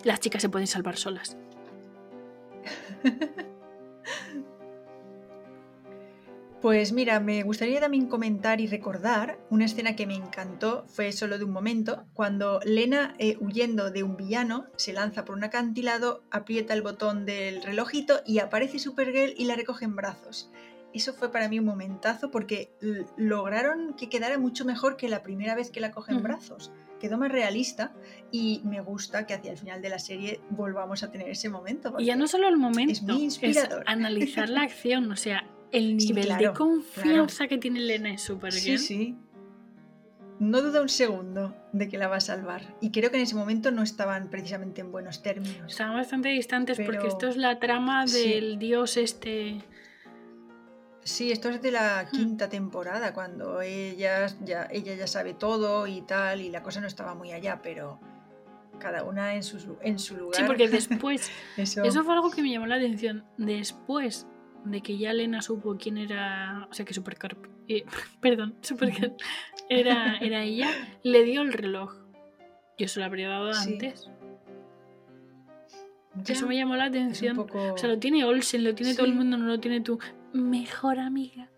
Las chicas se pueden salvar solas. Pues mira, me gustaría también comentar y recordar una escena que me encantó, fue solo de un momento, cuando Lena, eh, huyendo de un villano, se lanza por un acantilado, aprieta el botón del relojito y aparece Supergirl y la recoge en brazos. Eso fue para mí un momentazo porque lograron que quedara mucho mejor que la primera vez que la coge en brazos. Quedó más realista y me gusta que hacia el final de la serie volvamos a tener ese momento. Y ya no solo el momento, muy inspirador. analizar la acción, o sea, el Sí, nivel de claro, confianza que tiene Elena es súper Sí, sí. No duda un segundo de que la va a salvar. Y creo que en ese momento no estaban precisamente en buenos términos. Estaban bastante distantes porque esto es la trama sí. del dios este. Sí, esto es de la Hmm. quinta temporada, cuando ella ya, ella ya sabe todo y tal, y la cosa no estaba muy allá, pero cada una en su, en su lugar. Sí, porque después, Eso, eso fue algo que me llamó la atención. Después de que ya Elena supo quién era, o sea, que Supercorp, eh, perdón, Supergirl era, era ella, le dio el reloj. Yo se lo habría dado Sí. antes. ya Eso me llamó la atención. poco... O sea, lo tiene Olsen, lo tiene todo el mundo, no lo tiene tu mejor amiga.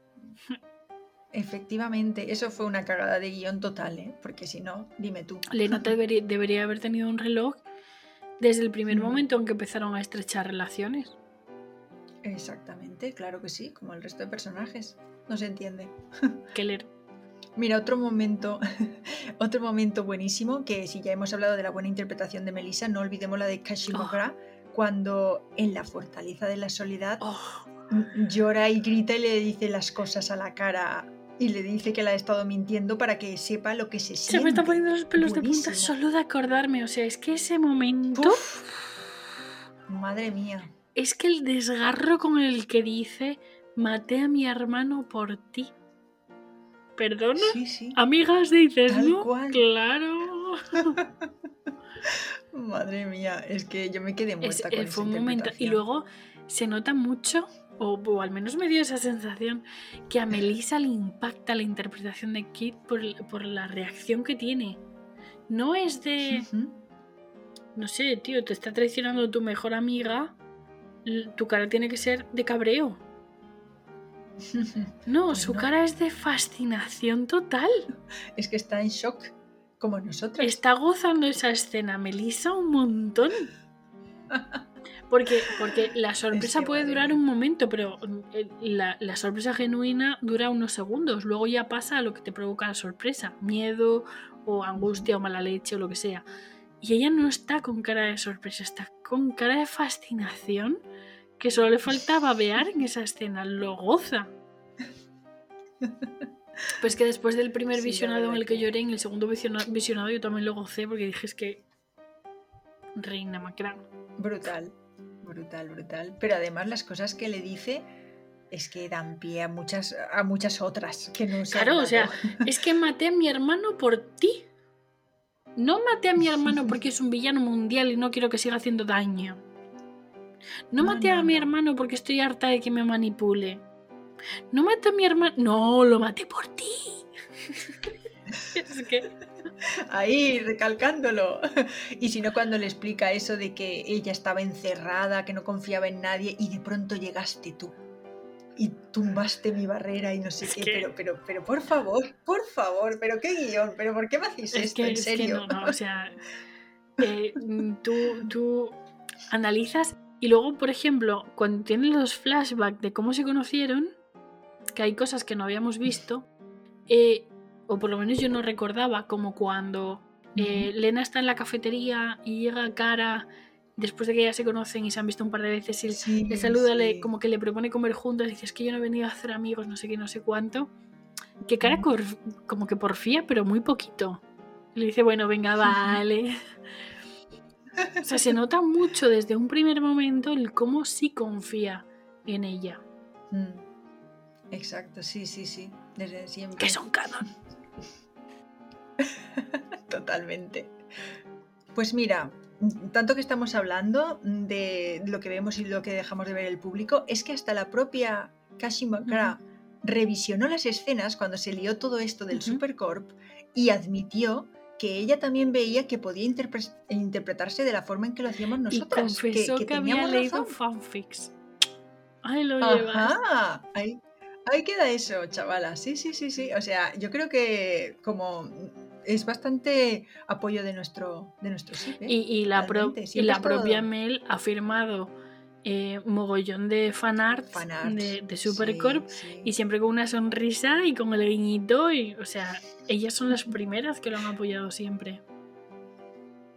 Efectivamente, eso fue una cagada de guion total, ¿eh? Porque si no, dime tú. Lena debería, debería haber tenido un reloj desde el primer Mm. momento en que empezaron a estrechar relaciones. Exactamente, claro que sí, como el resto de personajes. No se entiende. Keller. Mira, otro momento, otro momento buenísimo, que si ya hemos hablado de la buena interpretación de Melissa, no olvidemos la de Kashimogra, cuando en la fortaleza de la soledad Oh, llora y grita y le dice las cosas a la cara y le dice que la ha estado mintiendo para que sepa lo que se se siente. me están poniendo los pelos de punta solo de acordarme. O sea, es que ese momento Uf, madre mía. es que el desgarro con el que dice maté a mi hermano por ti. ¿Perdona? Sí, sí. Amigas, dices, Tal ¿no? cual. Claro. Madre mía, es que yo me quedé Es- muerta eh, con fue esa un momento. Y luego se nota mucho, o, o al menos me dio esa sensación, que a Melissa le impacta la interpretación de Kit por, por la reacción que tiene. No es de, no sé, tío, te está traicionando tu mejor amiga, tu cara tiene que ser de cabreo. No, Pues su no. cara es de fascinación total. Es que está en shock, como nosotras. Está gozando esa escena, Melissa, un montón. Porque, porque la sorpresa que, puede durar un momento, pero eh, la, la sorpresa genuina dura unos segundos. Luego ya pasa a lo que te provoca la sorpresa: miedo o angustia o mala leche o lo que sea. Y ella no está con cara de sorpresa, está con cara de fascinación que solo le falta babear en esa escena. Lo goza. Pues que después del primer Sí, visionado en el que lloré, en el segundo visiona- visionado yo también lo gocé porque dije es que. Reina Macrán. Brutal, brutal, brutal. Pero además las cosas que le dice es que dan pie a muchas, a muchas otras que no se Claro, o sea, es que maté a mi hermano por ti. No maté a mi hermano porque es un villano mundial y no quiero que siga haciendo daño. No, No, maté a mi no. hermano porque estoy harta de que me manipule. No maté a mi hermano. No, lo maté por ti. es que. Ahí, recalcándolo. Y si no, cuando le explica eso de que ella estaba encerrada, que no confiaba en nadie y de pronto llegaste tú. Y tumbaste mi barrera y no sé Es qué, que- pero, pero, pero por favor, por favor, pero qué guion, pero ¿por qué me hacéis Es esto? que, en es que serio. no, no, o sea, eh, mm, tú, tú, analizas y luego, por ejemplo, cuando tienes los flashbacks de cómo se conocieron, que hay cosas que no habíamos visto, eh, o por lo menos yo no recordaba, como cuando eh, Lena está en la cafetería y llega Cara después de que ya se conocen y se han visto un par de veces y le saluda, le, como que le propone comer juntos, dice, es que yo no he venido a hacer amigos, no sé qué, no sé cuánto. Que cara como que porfía, pero muy poquito. le dice, bueno, venga, vale. o sea, se nota mucho desde un primer momento el cómo sí confía en ella. Mm. Exacto, sí, sí, sí. Desde siempre. Que son canon. Totalmente. Pues mira, tanto que estamos hablando de lo que vemos y lo que dejamos de ver el público, es que hasta la propia Kashimura revisionó las escenas cuando se lió todo esto del Supercorp y admitió que ella también veía que podía interpretarse de la forma en que lo hacíamos nosotros. Y confesó que, había leído fanfics. Ahí lo llevas. Ahí, ahí queda eso, chavala. Sí, sí, sí, sí. O sea, yo creo que como es bastante apoyo de nuestro, de nuestro sitio. ¿eh? Y, la, y la propia Mel ha firmado eh, mogollón de fanart, de, de Supercorp y siempre con una sonrisa y con el guiñito. Y, o sea, ellas son las primeras que lo han apoyado siempre.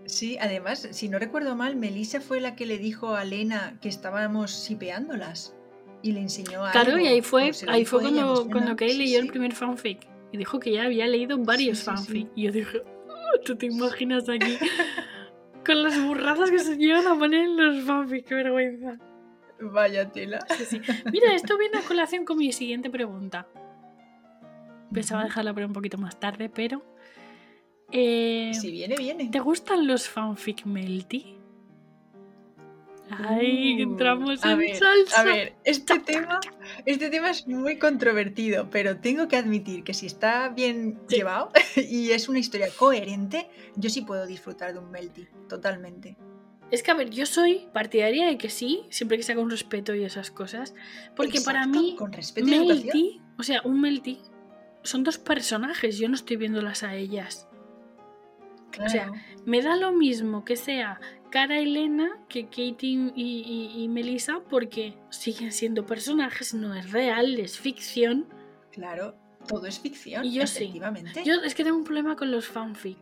Sí, además, si no recuerdo mal, Melissa fue la que le dijo a Lena que estábamos sipeándolas y le enseñó a. Claro, y ahí fue, ahí fue cuando, cuando Kay leyó el primer fanfic y dijo que ya había leído varios fanfic. Y yo dije, oh, ¿tú te imaginas aquí con las burradas que se llevan a poner en los fanfic? ¡Qué vergüenza! Vaya tela. Mira, esto viene a colación con mi siguiente pregunta. Pensaba dejarla para un poquito más tarde, pero. Eh, si viene, viene. ¿Te gustan los fanfic melty? Ay, uh, entramos en salsa. A ver, este tema, este tema es muy controvertido, pero tengo que admitir que si está bien llevado y es una historia coherente, yo sí puedo disfrutar de un Melty, totalmente. Es que, a ver, yo soy partidaria de que sí, siempre que sea con respeto y esas cosas. Porque para mí, con respeto Melty, o sea, un Melty, son dos personajes, yo no estoy viéndolas a ellas. O sea, me da lo mismo que sea Cara Elena que Katie y, Melissa porque siguen siendo personajes, no es real, es ficción. Claro, todo es ficción. Y yo efectivamente. Yo es que tengo un problema con los fanfic.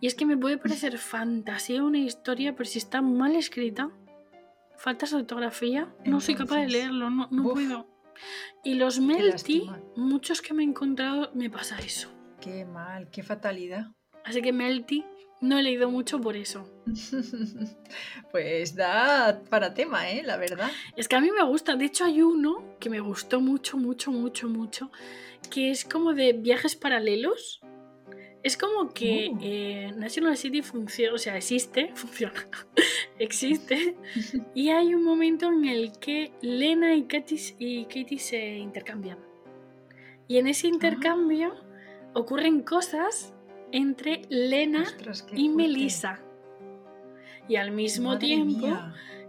Y es que me puede parecer fantasía una historia, pero si está mal escrita, falta de ortografía, no soy capaz de leerlo, no, puedo. Y los Melty, muchos que me he encontrado, me pasa eso. Qué mal, qué fatalidad. Así que Melty no he leído mucho por eso. pues da para tema, ¿eh? La verdad. Es que a mí me gusta. De hecho, hay uno que me gustó mucho, mucho, mucho, mucho, que es como de viajes paralelos. Es como que oh. eh, National City funciona, o sea, existe, funciona, existe. y hay un momento en el que Lena y Katie, y Katie se intercambian. Y en ese intercambio ah. ocurren cosas entre Lena y Melissa. Y al mismo tiempo,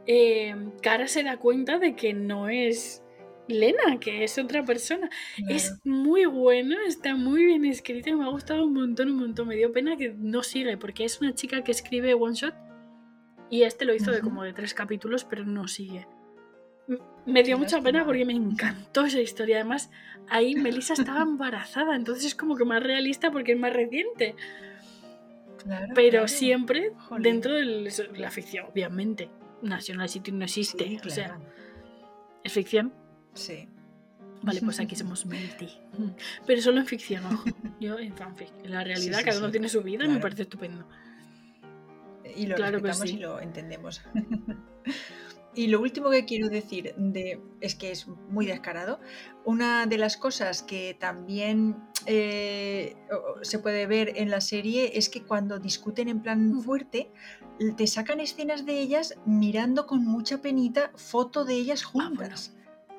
eh, Cara se da cuenta de que no es Lena, que es otra persona. Es muy bueno, está muy bien escrito y me ha gustado un montón, un montón. Me dio pena que no sigue, porque es una chica que escribe one shot y este lo hizo de como de tres capítulos, pero no sigue. Me dio mucha pena porque me encantó esa historia. Además, ahí Melissa estaba embarazada, entonces es como que más realista porque es más reciente. Pero siempre dentro de la ficción, obviamente. National City no existe, o sea, es ficción. Sí. Vale, pues aquí somos Melty. Pero solo en ficción, ojo. Yo en fanfic. En la realidad, cada uno tiene su vida y me parece estupendo. Y lo claro respetamos y lo entendemos. Y lo último que quiero decir de, es que es muy descarado. Una de las cosas que también eh, se puede ver en la serie es que cuando discuten en plan fuerte, te sacan escenas de ellas mirando con mucha penita foto de ellas ah, juntas.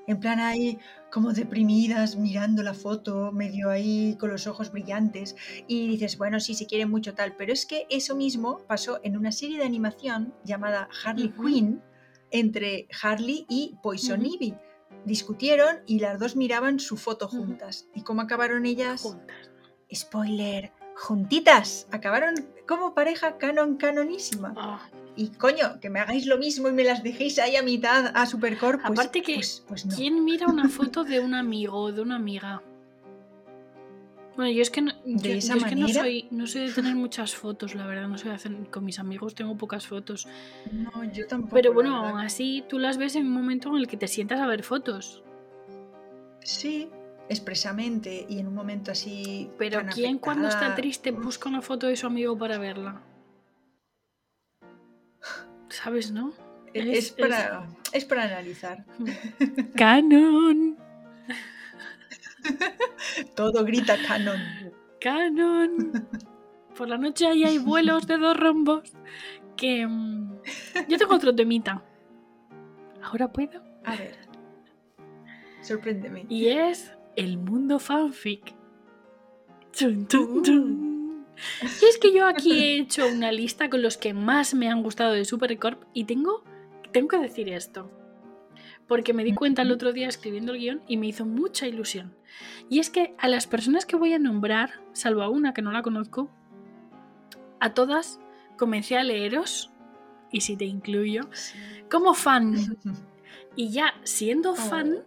En plan ahí como deprimidas, mirando la foto, medio ahí con los ojos brillantes. Y dices, bueno, sí, se quieren mucho tal. Pero es que eso mismo pasó en una serie de animación llamada Harley Quinn entre Harley y Poison Ivy. Discutieron y las dos miraban su foto juntas. ¿Y cómo acabaron ellas? Juntas. Spoiler, juntitas. Acabaron como pareja canon canonísima. Ah, y coño, que me hagáis lo mismo y me las dejéis ahí a mitad a Supercore. Pues, Aparte que, pues- pues no. ¿quién mira una foto de un amigo o de una amiga? Bueno, yo es que no, yo- yo esa es que no soy, no soy de tener muchas fotos, la verdad, no soy de hacer, con mis amigos tengo pocas fotos. No, yo tampoco. Pero bueno, aún así tú las ves en un momento en el que te sientas a ver fotos. Sí, expresamente y en un momento así. Pero tan ¿quién cuando está triste busca una foto de su amigo para verla? ¿Sabes, no? Es, es- para, es para analizar. Canon, Todo grita canon. canon. Por la noche ahí hay vuelos de dos rombos. Que mm, yo tengo otro temita. Ahora puedo. A ver. Sorpréndeme. Y es el mundo fanfic. Chun, chun, chun. Y es que yo aquí he hecho una lista con los que más me han gustado de Supercorp y tengo, tengo que decir esto. Porque me di cuenta el otro día escribiendo el guion y me hizo mucha ilusión. Y es que a las personas que voy a nombrar, salvo a una que no la conozco, a todas comencé a leeros, y si te incluyo, como fan. Y ya siendo fan,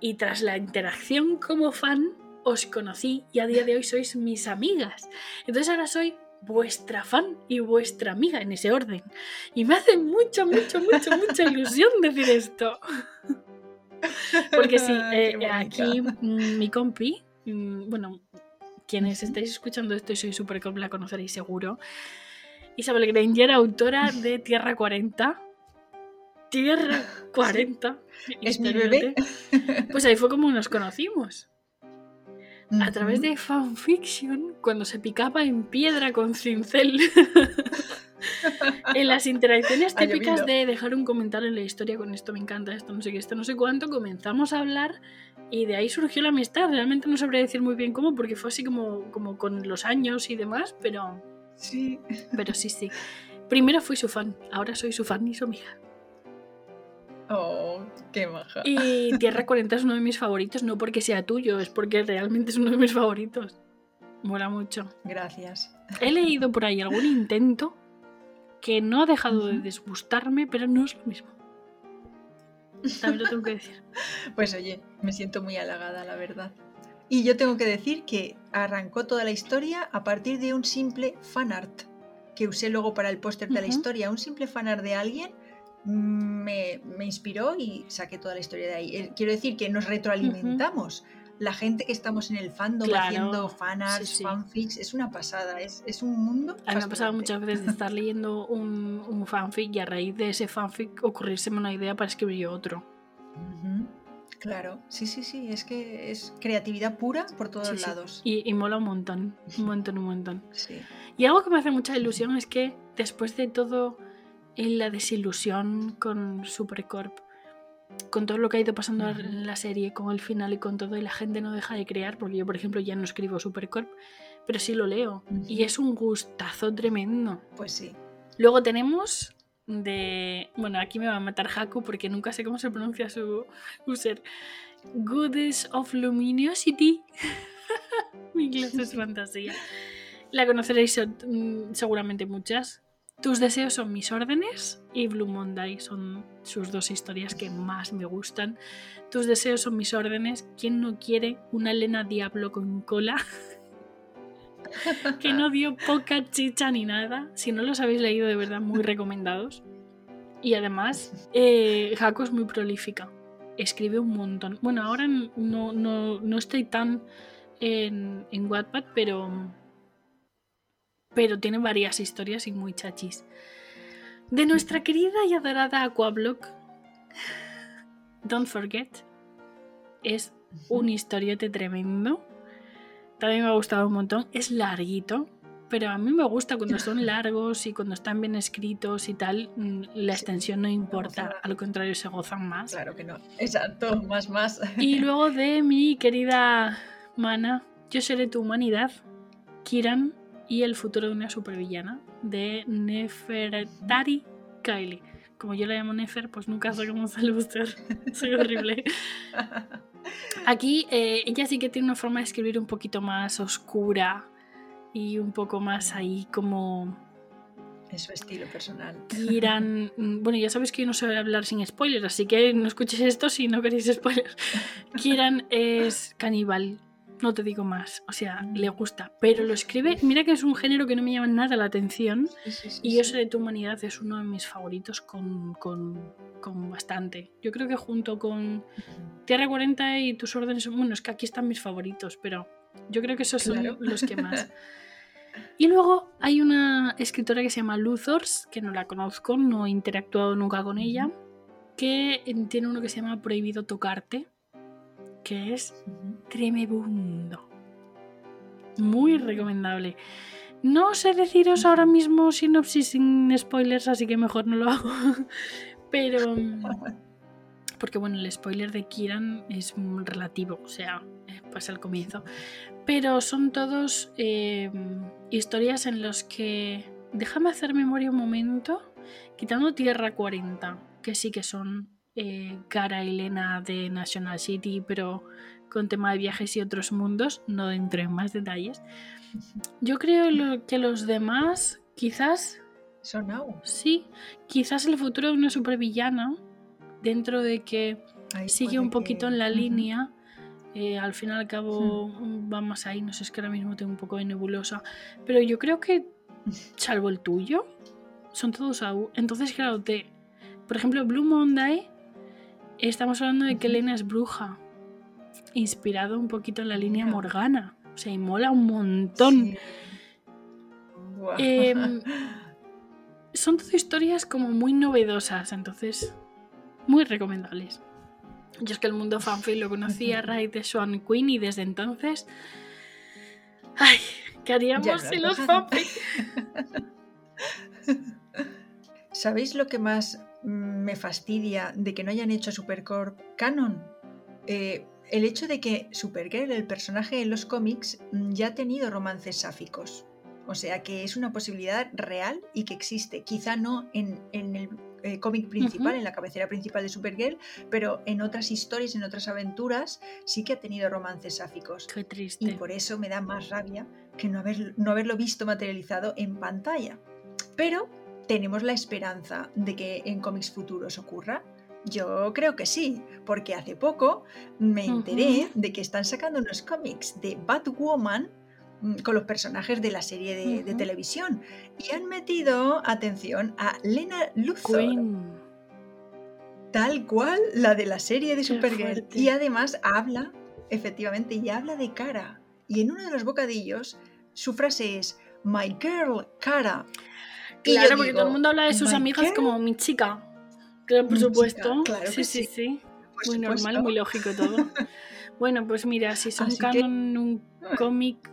y tras la interacción como fan, os conocí y a día de hoy sois mis amigas. Entonces ahora soy vuestra fan y vuestra amiga en ese orden. Y me hace mucha, mucha, mucha, mucha ilusión decir esto. Porque sí, eh, bonita. aquí mm, mi compi, mm, bueno, quienes estáis escuchando esto y soy súper comp la conoceréis seguro. Isabel Granger, autora de Tierra 40. Tierra 40. Es mi bebé. Pues ahí fue como nos conocimos. A través de fanfiction, cuando se picaba en piedra con cincel. en las interacciones típicas de dejar un comentario en la historia con esto me encanta, esto no sé qué, esto no sé cuánto, comenzamos a hablar y de ahí surgió la amistad. Realmente no sabría decir muy bien cómo, porque fue así como, como con los años y demás, pero, Sí. pero sí, sí. Primero fui su fan, ahora soy su fan y su amiga. Oh, qué maja. Y Tierra 40 es uno de mis favoritos, no porque sea tuyo, es porque realmente es uno de mis favoritos. Mola mucho. Gracias. He leído por ahí algún intento que no ha dejado de disgustarme, pero no es lo mismo. También lo tengo que decir. Pues oye, me siento muy halagada, la verdad. Y yo tengo que decir que arrancó toda la historia a partir de un simple fanart que usé luego para el póster de la historia. Un simple fanart de alguien me, me inspiró y saqué toda la historia de ahí. Eh, Quiero decir que nos retroalimentamos. La gente que estamos en el fandom Claro, haciendo fanarts, sí, sí. fanfics, es una pasada. Es, es un mundo. A mí me ha pasado muchas veces de estar leyendo un, un fanfic y a raíz de ese fanfic ocurrírseme una idea para escribir yo otro. Claro, sí, sí, sí. Es que es creatividad pura por todos Sí, sí. lados. Y, y mola un montón, un montón, un montón. Sí. Y algo que me hace mucha ilusión es que después de todo en la desilusión con Supercorp, con todo lo que ha ido pasando en la serie, con el final y con todo, y la gente no deja de crear, porque yo, por ejemplo, ya no escribo Supercorp, pero sí lo leo. Y es un gustazo tremendo. Pues sí. Luego tenemos de... Bueno, aquí me va a matar Haku porque nunca sé cómo se pronuncia su user. Goddess of Luminosity. Mi inglés es fantasía. La conoceréis mm, seguramente muchas. Tus deseos son mis órdenes y Blue Monday son sus dos historias que más me gustan. Tus deseos son mis órdenes. ¿Quién no quiere una Elena Diablo con cola? que no dio poca chicha ni nada. Si no los habéis leído, de verdad, muy recomendados. Y además, eh, Jaco es muy prolífica. Escribe un montón. Bueno, ahora no, no, no estoy tan en, en Wattpad, pero, pero tiene varias historias y muy chachis. De nuestra querida y adorada Aquablock, Don't Forget, es un historiote tremendo. También me ha gustado un montón. Es larguito, pero a mí me gusta cuando son largos y cuando están bien escritos y tal. mm, La extensión no importa, al contrario, se gozan más. Claro que no. Exacto, más, más. Y luego de mi querida Mana, Yo seré tu humanidad, Kiran y el futuro de una supervillana de Nefertari Kylie. Como yo la llamo Nefer, pues nunca sé cómo sale usted. Soy horrible. Aquí eh, ella sí que tiene una forma de escribir un poquito más oscura y un poco más ahí como Es su estilo personal. Kieran, mm, bueno, ya sabes que yo no sé hablar sin spoilers, así que no escuches esto si no queréis spoilers. Kieran es caníbal, no te digo más, o sea, le gusta, pero lo escribe, mira que es un género que no me llama nada la atención Sí, sí, sí, y Yo sí. seré tu humanidad es uno de mis favoritos con, con, con bastante. Yo creo que junto con Tierra 40 y tus órdenes, bueno, es que aquí están mis favoritos, pero yo creo que esos Claro. son los que más. Y luego hay una escritora que se llama Luthors, que no la conozco, no he interactuado nunca con ella, que tiene uno que se llama Prohibido tocarte, que es tremebundo. Muy recomendable. No sé deciros ahora mismo sinopsis sin spoilers, así que mejor no lo hago. Pero. mm, Porque bueno, el spoiler de Kiran es relativo, o sea, eh, pasa al comienzo. Pero son todos eh, historias en los que. Déjame hacer memoria un momento. Quitando Tierra 40, que sí que son eh, Cara Elena de National City, pero con tema de viajes y otros mundos, no entro en más detalles. Yo creo lo- que los demás, quizás, Son Au. sí, quizás el futuro de una supervillana, dentro de que Ahí sigue un poquito que- en la línea. eh, al fin y al cabo vamos ahí, no sé, es que ahora mismo tengo un poco de nebulosa. Pero yo creo que, salvo el tuyo, son todos AU. Entonces, claro, te, por ejemplo, Blue Monday, estamos hablando de que. Elena es bruja, inspirado un poquito en la línea. Morgana. O sea, y mola un montón. Sí. Em, son todo historias como muy novedosas, entonces muy recomendables. Yo es que el mundo fanfic lo conocí a raíz de Swan Queen y desde entonces. ¡Ay! ¿Qué haríamos sin los fanfic? ¿Sabéis lo que más me fastidia de que no hayan hecho a Supercorp canon? Eh, el hecho de que Supergirl, el personaje en los cómics, mm, ya ha tenido romances sáficos. O sea que es una posibilidad real y que existe. Quizá no en, en el eh, cómic principal, en la cabecera principal de Supergirl, pero en otras historias, en otras aventuras, sí que ha tenido romances sáficos. Qué Y triste. por eso me da más rabia que no, haber- no haberlo visto materializado en pantalla. Pero tenemos la esperanza de que en cómics futuros ocurra. Yo creo que sí, porque hace poco me enteré de que están sacando unos cómics de Batwoman mm, con los personajes de la serie de, televisión y han metido, atención, a Lena Luthor, Queen. tal cual la de la serie de Qué Supergirl. fuerte. Y además habla, efectivamente, y habla de cara. Y en uno de los bocadillos, su frase es My girl, cara. Yo Claro, porque todo el mundo habla de sus "My amigas girl". como mi chica. Claro, por Mi supuesto. chica, claro sí, que sí, sí. sí. Por Muy normal, muy lógico todo. Bueno, pues mira, si son Así que- canon un cómic,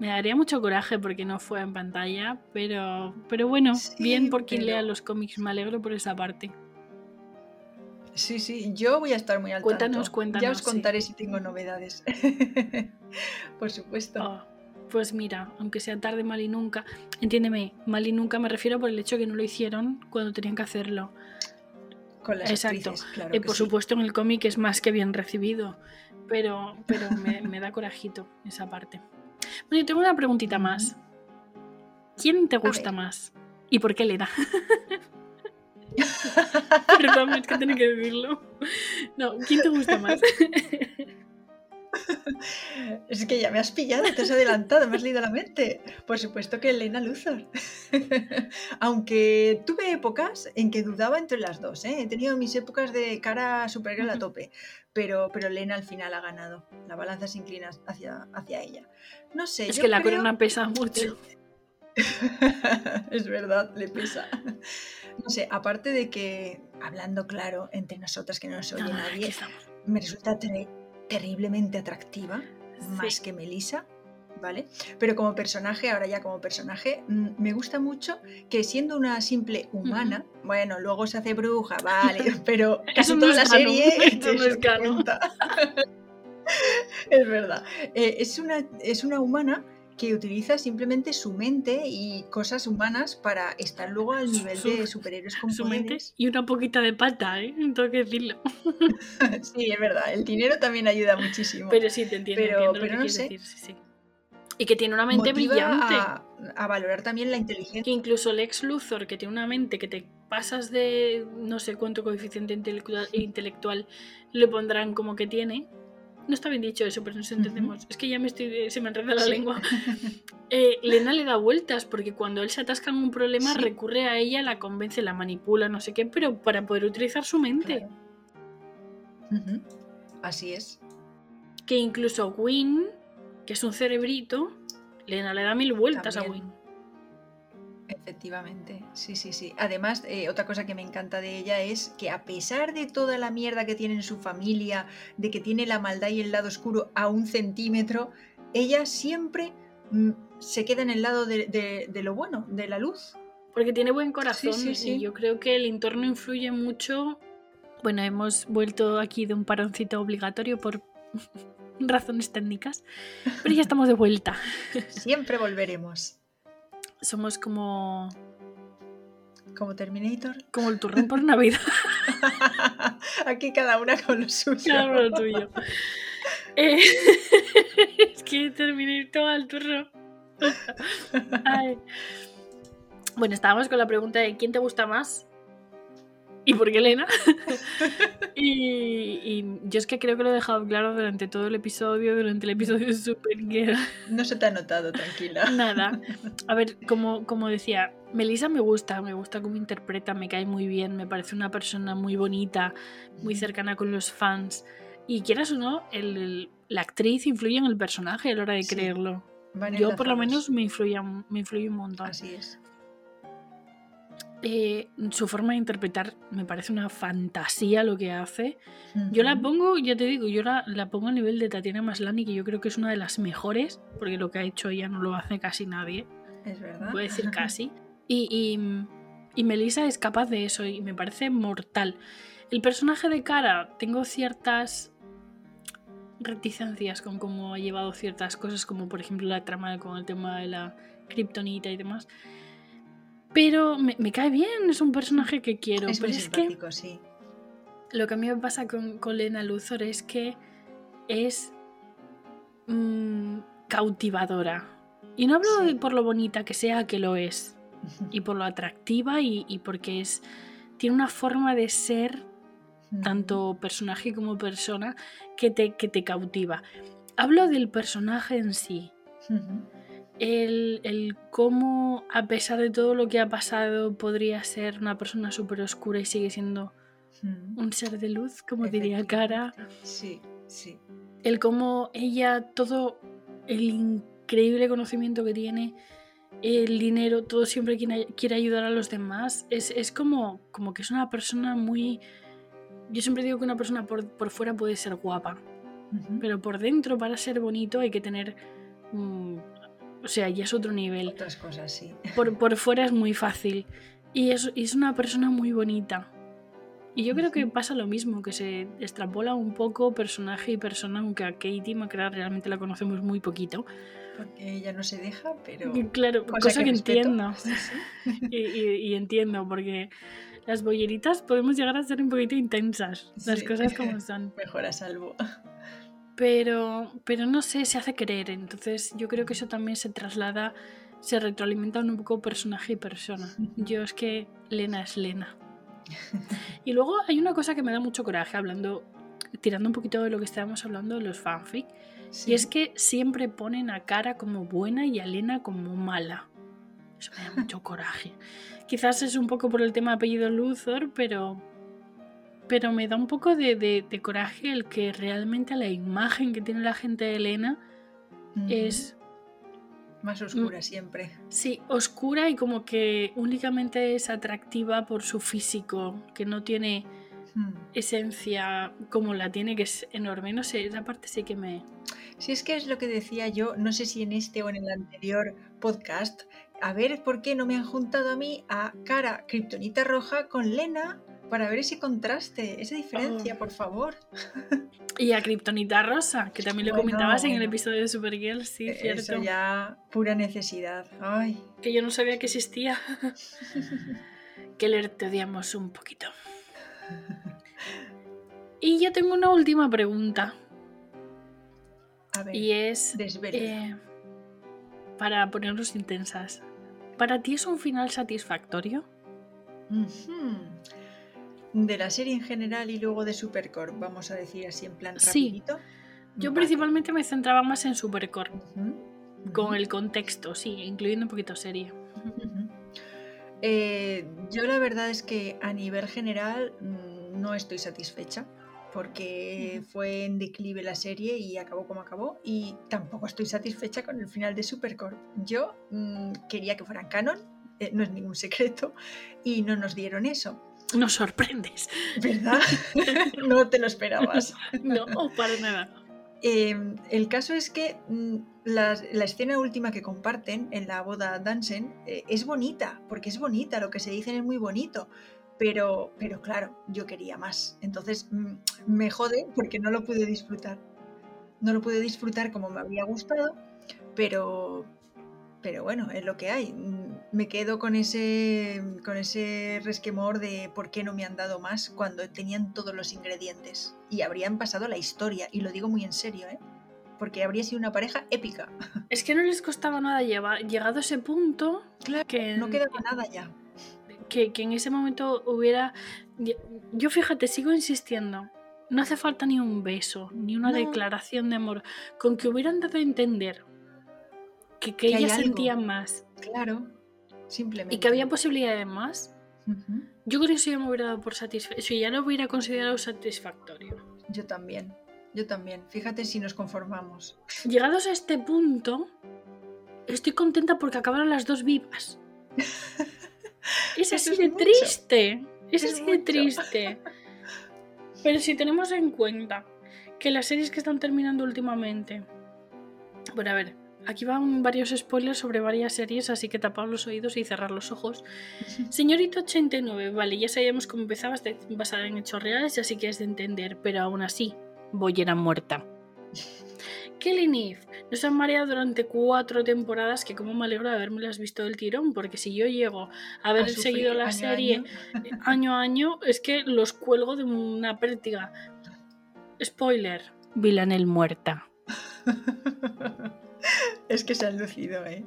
me daría mucho coraje porque no fue en pantalla, pero, pero bueno, Sí, bien por quien pero- lea los cómics, me alegro por esa parte. Sí, sí, yo voy a estar muy al Cuéntanos, tanto. cuéntanos, Ya os sí. contaré si tengo novedades. Por supuesto. Oh, pues mira, aunque sea tarde, mal y nunca, entiéndeme, mal y nunca me refiero por el hecho que no lo hicieron cuando tenían que hacerlo. Con las exacto. actrices, claro Eh, por sí. supuesto, en el cómic es más que bien recibido, pero, pero me, me da corajito esa parte. Bueno, yo tengo una preguntita más. ¿Quién te gusta más? ¿Y por qué Lena? Perdón, es que tengo que decirlo. No, ¿quién te gusta más? Ya me has pillado, te has adelantado, me has leído la mente. Por supuesto que Elena Luthor. Aunque tuve épocas en que dudaba entre las dos, ¿eh? he tenido mis épocas de cara Supergirl a tope, pero, pero Elena al final ha ganado. La balanza se inclina hacia, hacia ella. No sé. Es yo que la creo- corona pesa mucho. es verdad, le pesa. No sé, aparte de que, hablando claro entre nosotras que no nos oye Ay, nadie, me resulta ter- terriblemente atractiva, más que Melissa, ¿vale? Pero como personaje, ahora ya como personaje, mm, me gusta mucho que siendo una simple humana, bueno, luego se hace bruja, vale, pero casi no toda la canon, serie no es es verdad. Eh, es, una, es una humana que utiliza simplemente su mente y cosas humanas para estar luego al nivel Su- de superhéroes con Su mente y una poquita de pata, ¿eh? Tengo que decirlo. Sí, es verdad, el dinero también ayuda muchísimo. Pero sí, te entiendo, Pero- entiendo lo pero que no sé. decir. Sí, sí. Y que tiene una mente motiva brillante. a, a valorar también la Que inteligencia. incluso Lex Luthor, que tiene una mente que te pasas de no sé cuánto coeficiente intelectual, intelectual le pondrán como que tiene. No está bien dicho eso, pero nos entendemos. Es que ya me estoy, se me enreda la Sí. lengua. Eh, Lena le da vueltas porque cuando él se atasca en un problema Sí. recurre a ella, la convence, la manipula, no sé qué, pero para poder utilizar su mente. Claro. Así es. Que incluso Win, que es un cerebrito, Lena le da mil vueltas a. Win. Efectivamente, sí, sí, sí. Además, eh, otra cosa que me encanta de ella es que a pesar de toda la mierda que tiene en su familia, de que tiene la maldad y el lado oscuro a un centímetro, ella siempre mm, se queda en el lado de, de- de lo bueno, de la luz. Porque tiene buen corazón Sí, sí, sí. y yo creo que el entorno influye mucho. Bueno, hemos vuelto aquí de un paroncito obligatorio por razones técnicas, pero ya estamos de vuelta. Siempre volveremos. Somos como, Como Terminator. como el turrón por Navidad. Aquí cada una con lo suyo. Claro, lo tuyo. Eh, es que terminé todo al turrón. Ay. Bueno, estábamos con la pregunta de quién te gusta más y por qué Elena. y, y yo es que creo que lo he dejado claro durante todo el episodio, durante el episodio de Supergirl. No se te ha notado, tranquila. Nada. A ver, como, como decía, Melissa me gusta, me gusta cómo interpreta, me cae muy bien, me parece una persona muy bonita, muy cercana con los fans. Y quieras o no, el- el- la actriz influye en el personaje a la hora de Sí, creerlo. Yo por lo menos me influye, me influye un montón. Así es. Eh, su forma de interpretar me parece una fantasía lo que hace. Yo la pongo, ya te digo, yo la, la pongo a nivel de Tatiana Maslany, que yo creo que es una de las mejores, porque lo que ha hecho ella no lo hace casi nadie. Es verdad. Puedo decir casi. Y, y, y Melissa es capaz de eso y me parece mortal. El personaje de Cara, tengo ciertas reticencias con cómo ha llevado ciertas cosas, como por ejemplo la trama con el tema de la kriptonita y demás. Pero me, me cae bien, es un personaje que quiero. es pero muy es que sí. lo que a mí me pasa con, con Lena Luthor es que es mm, cautivadora. Y no hablo Sí. de por lo bonita que sea, que lo es, y por lo atractiva y, y porque es tiene una forma de ser, tanto personaje como persona, que te, que te cautiva. Hablo del personaje en sí. El, el cómo, a pesar de todo lo que ha pasado, podría ser una persona súper oscura y sigue siendo Ujú. un ser de luz, como diría Cara. Sí, sí. El cómo ella, todo el increíble conocimiento que tiene, el dinero, todo siempre quiere, ayudar a los demás. Es, es como, como que es una persona muy... Yo siempre digo que una persona por, por fuera puede ser guapa, pero por dentro para ser bonito hay que tener... o sea, ya es otro nivel. Otras cosas, sí. Por, por fuera es muy fácil. Y es, es una persona muy bonita. Y yo creo que pasa lo mismo, que se extrapola un poco personaje y persona, aunque a Katie McCrae realmente la conocemos muy poquito. Porque ella no se deja, pero. Claro, cosa cosa, que que, entiendo. Sí, sí. Y, y- y entiendo, porque las bolleritas podemos llegar a ser un poquito intensas, las Sí. cosas como son. Mejor a salvo. Pero, pero no sé, se hace querer. Entonces yo creo que eso también se traslada, se retroalimenta un poco personaje y persona. Yo es que Lena es Lena. Y luego hay una cosa que me da mucho coraje, hablando, tirando un poquito de lo que estábamos hablando de los fanfic, Sí. y es que siempre ponen a Cara como buena y a Lena como mala. Eso me da mucho coraje. Quizás es un poco por el tema apellido Luthor, pero, pero me da un poco de, de- de coraje el que realmente la imagen que tiene la gente de Elena Ujú. es, Más oscura siempre. sí, oscura y como que únicamente es atractiva por su físico, que no tiene Mm. esencia como la tiene, que es enorme. No sé, esa parte sí que me... Si es que es lo que decía yo, no sé si en este o en el anterior podcast, a ver por qué no me han juntado a mí a cara Kryptonita roja con Lena para ver ese contraste, esa diferencia, Oh. por favor. Y a Kryptonita Rosa, que también lo Bueno, comentabas en el episodio de Supergirl, sí, Eh, cierto. Eso ya pura necesidad. Ay, Que yo no sabía que existía. Keller, te odiamos un poquito. Y yo tengo una última pregunta. a ver, Y es... eh, para ponernos intensas. ¿Para ti es un final satisfactorio? De la serie en general y luego de Supercorp, vamos a decir así en plan sí. Yo principalmente me centraba más en Supercorp. Con el contexto, sí, incluyendo un poquito serie. Eh, yo la verdad es que a nivel general mm, no estoy satisfecha porque fue en declive la serie y acabó como acabó y tampoco estoy satisfecha con el final de Supercorp. Yo mm, quería que fueran canon, eh, no es ningún secreto, y no nos dieron eso. Nos sorprendes. ¿Verdad? no te lo esperabas. no, para nada. Em, el caso es que mm, la, escena última que comparten en la boda Dansen eh, es bonita, porque es bonita, lo que se dicen es muy bonito, pero, pero claro, yo quería más. Entonces mm, me jode porque no lo pude disfrutar. No lo pude disfrutar como me habría gustado, pero, pero bueno, es lo que hay. Me quedo con ese, con ese resquemor de por qué no me han dado más cuando tenían todos los ingredientes y habrían pasado la historia, y lo digo muy en serio, ¿eh? porque habría sido una pareja épica. Es que no les costaba nada llevar, llegado a ese punto, claro, que no quedaba nada ya. Que, que en ese momento hubiera... Yo fíjate, sigo insistiendo, no hace falta ni un beso, ni una declaración de amor, con que hubieran dado a entender que, que, ellas sentían más. Claro, simplemente. Y que había posibilidades más. Yo creo que eso ya me hubiera dado por satisfactorio. ya lo hubiera considerado satisfactorio. Yo también. Yo también. Fíjate si nos conformamos. Llegados a este punto, estoy contenta porque acabaron las dos vivas. es así de triste. Es, así de triste. Pero si tenemos en cuenta que las series que están terminando últimamente. Bueno, a ver, Aquí van varios spoilers sobre varias series, así que tapad los oídos y cerrar los ojos. Señorito 89, vale, ya sabíamos cómo empezaba, basada en hechos reales, así que es de entender, pero aún así, Boyera muerta. Kelly Neve nos han mareado durante cuatro temporadas que como me alegro de haberme las visto del tirón, porque si yo llego a haber seguido la serie año. a año, es que los cuelgo de una pértiga. Spoiler, Villanel muerta. es que se ha lucido, ¿eh?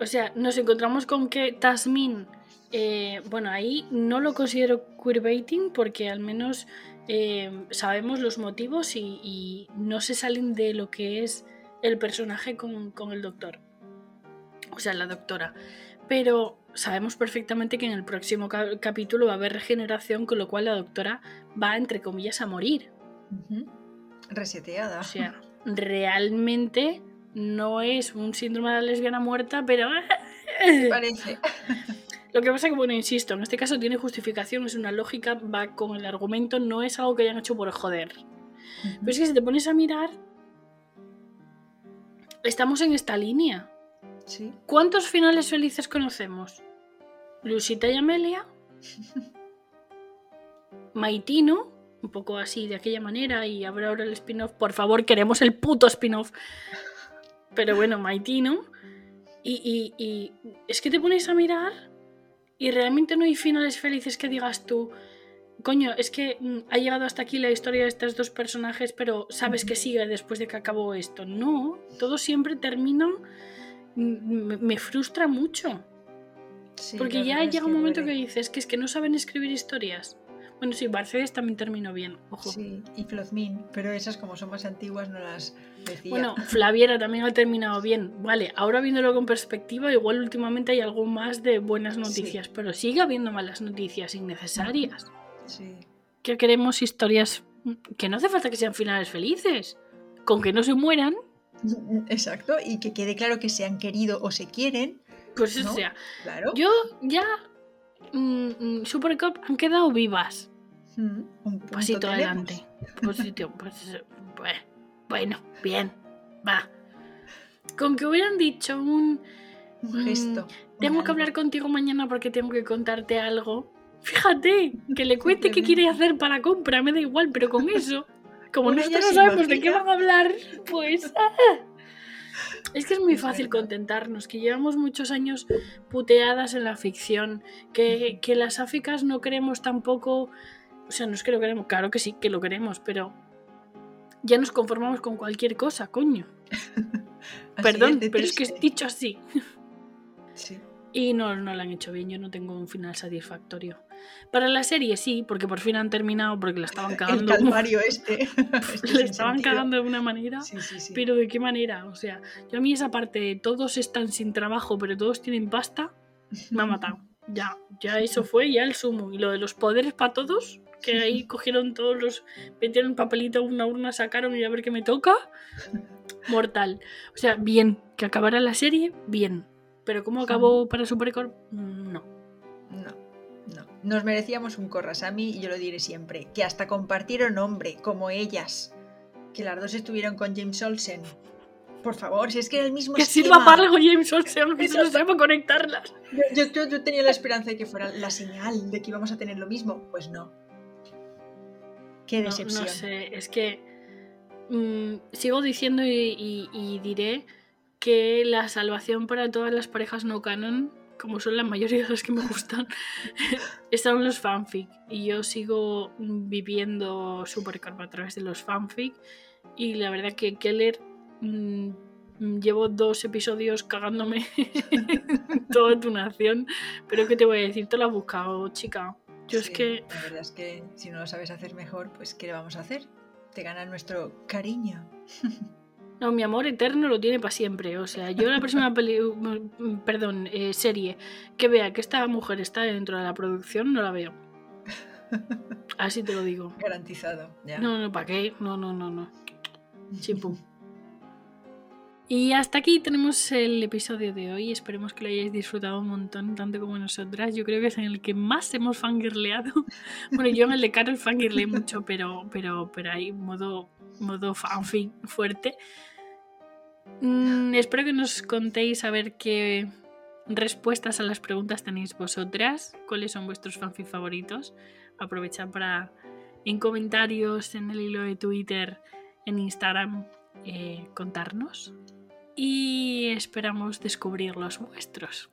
O sea, nos encontramos con que Tasmin, eh, bueno, ahí no lo considero queerbaiting porque al menos eh, sabemos los motivos y, no se salen de lo que es el personaje con, el doctor. O sea, la doctora. Pero sabemos perfectamente que en el próximo capítulo va a haber regeneración, con lo cual la doctora va, entre comillas, a morir. Reseteada. O sea, realmente no es un síndrome de la lesbiana muerta, pero... Parece. Lo que pasa que, bueno, insisto, en este caso tiene justificación, es una lógica, va con el argumento, no es algo que hayan hecho por joder. Pero es que si te pones a mirar, estamos en esta línea. ¿Sí? ¿Cuántos finales felices conocemos? Lucita y Amelia. Maitino, un poco así, de aquella manera, y habrá ahora el spin-off. Por favor, queremos el puto spin-off. Pero bueno, Maitino. Y, y, es que te pones a mirar y realmente no hay finales felices que digas tú, coño, es que mm, ha llegado hasta aquí la historia de estos dos personajes, pero sabes que sigue después de que acabó esto. No, todo siempre termina. Mm, me, frustra mucho. porque ya llega un momento que dices que es que no saben escribir historias. Bueno, sí, Barcedes también terminó bien, ojo. Sí, y Flozmin, pero esas como son más antiguas no las decía. Bueno, Flaviera también ha terminado bien. Vale, ahora viéndolo con perspectiva, igual últimamente hay algo más de buenas noticias, pero sigue habiendo malas noticias innecesarias. Sí. Que queremos historias que no hace falta que sean finales felices, con que no se mueran. Exacto, y que quede claro que se han querido o se quieren. Pues o sea, claro. yo ya mm, mm, Supercop han quedado vivas. Mm, un pasito adelante. Pues, bueno, bien, va. Con que hubieran dicho un, un gesto. tengo que hablar contigo mañana porque tengo que contarte algo. Fíjate, que le cuente qué quiere hacer para compra, me da igual, pero con eso, como nosotros no sabemos de qué van a hablar, pues. Ah. Es que es muy fácil contentarnos, que llevamos muchos años puteadas en la ficción, que, que las áficas no queremos tampoco o sea, no es que lo queremos, claro que sí, que lo queremos, pero ya nos conformamos con cualquier cosa, coño. Perdón, es pero es que es dicho así. Sí. Y no, no lo han hecho bien, yo no tengo un final satisfactorio. Para la serie sí, porque por fin han terminado, porque la estaban El cagando. calvario este. este la estaban sentido. cagando de una manera. Sí, sí, sí. Pero de qué manera, o sea, yo a mí esa parte de todos están sin trabajo, pero todos tienen pasta, me ha matado. Ya, ya eso fue ya el sumo. Y lo de los poderes para todos, que ahí cogieron todos los, metieron el papelito a una urna, sacaron y a ver qué me toca. Mortal. O sea, bien, que acabara la serie, bien. Pero ¿cómo acabó para Supercorp? No. No, no. Nos merecíamos un Corrasami y yo lo diré siempre. Que hasta compartieron nombre, como ellas. Que las dos estuvieron con James Olsen. Por favor, si es que era el mismo Que esquema. sirva para algo James Olsen, que se lo sabe conectarlas. Yo, yo- yo tenía la esperanza de que fuera la señal de que íbamos a tener lo mismo. Pues no. Qué No, decepción. no sé, es que mm, sigo diciendo y, y- y diré que la salvación para todas las parejas no canon, como son la mayoría de las que me gustan, están los fanfic. Y yo sigo viviendo Supercarp a través de los fanfic. Y la verdad que Keller mm, llevo dos episodios cagándome toda tu nación. Pero ¿qué te voy a decir? Te lo has buscado, chica. Yo es Sí, que La verdad es que si no lo sabes hacer mejor, pues ¿qué le vamos a hacer? Te gana nuestro cariño. No, mi amor eterno lo tiene para siempre. O sea, yo la próxima peli mm, perdón, eh, serie que vea que esta mujer está dentro de la producción, no la veo. Así te lo digo. Garantizado. Ya. No, no, ¿para qué? No, no, no, no. Chimpum. Y hasta aquí tenemos el episodio de hoy. Esperemos que lo hayáis disfrutado un montón, tanto como nosotras. Yo creo que es en el que más hemos fangirleado. Bueno, yo en el de Carol fangirleé mucho, pero, pero, pero hay modo, modo fanfic fuerte. Mm, espero que nos contéis a ver qué respuestas a las preguntas tenéis vosotras. ¿Cuáles son vuestros fanfic favoritos? Aprovechad para en comentarios, en el hilo de Twitter, en Instagram, eh, contarnos. Y esperamos descubrir los vuestros,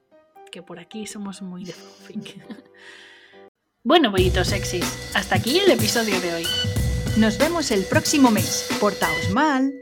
que por aquí somos muy de fanfic. bueno, bollitos sexys, hasta aquí el episodio de hoy. Nos vemos el próximo mes. Portaos mal.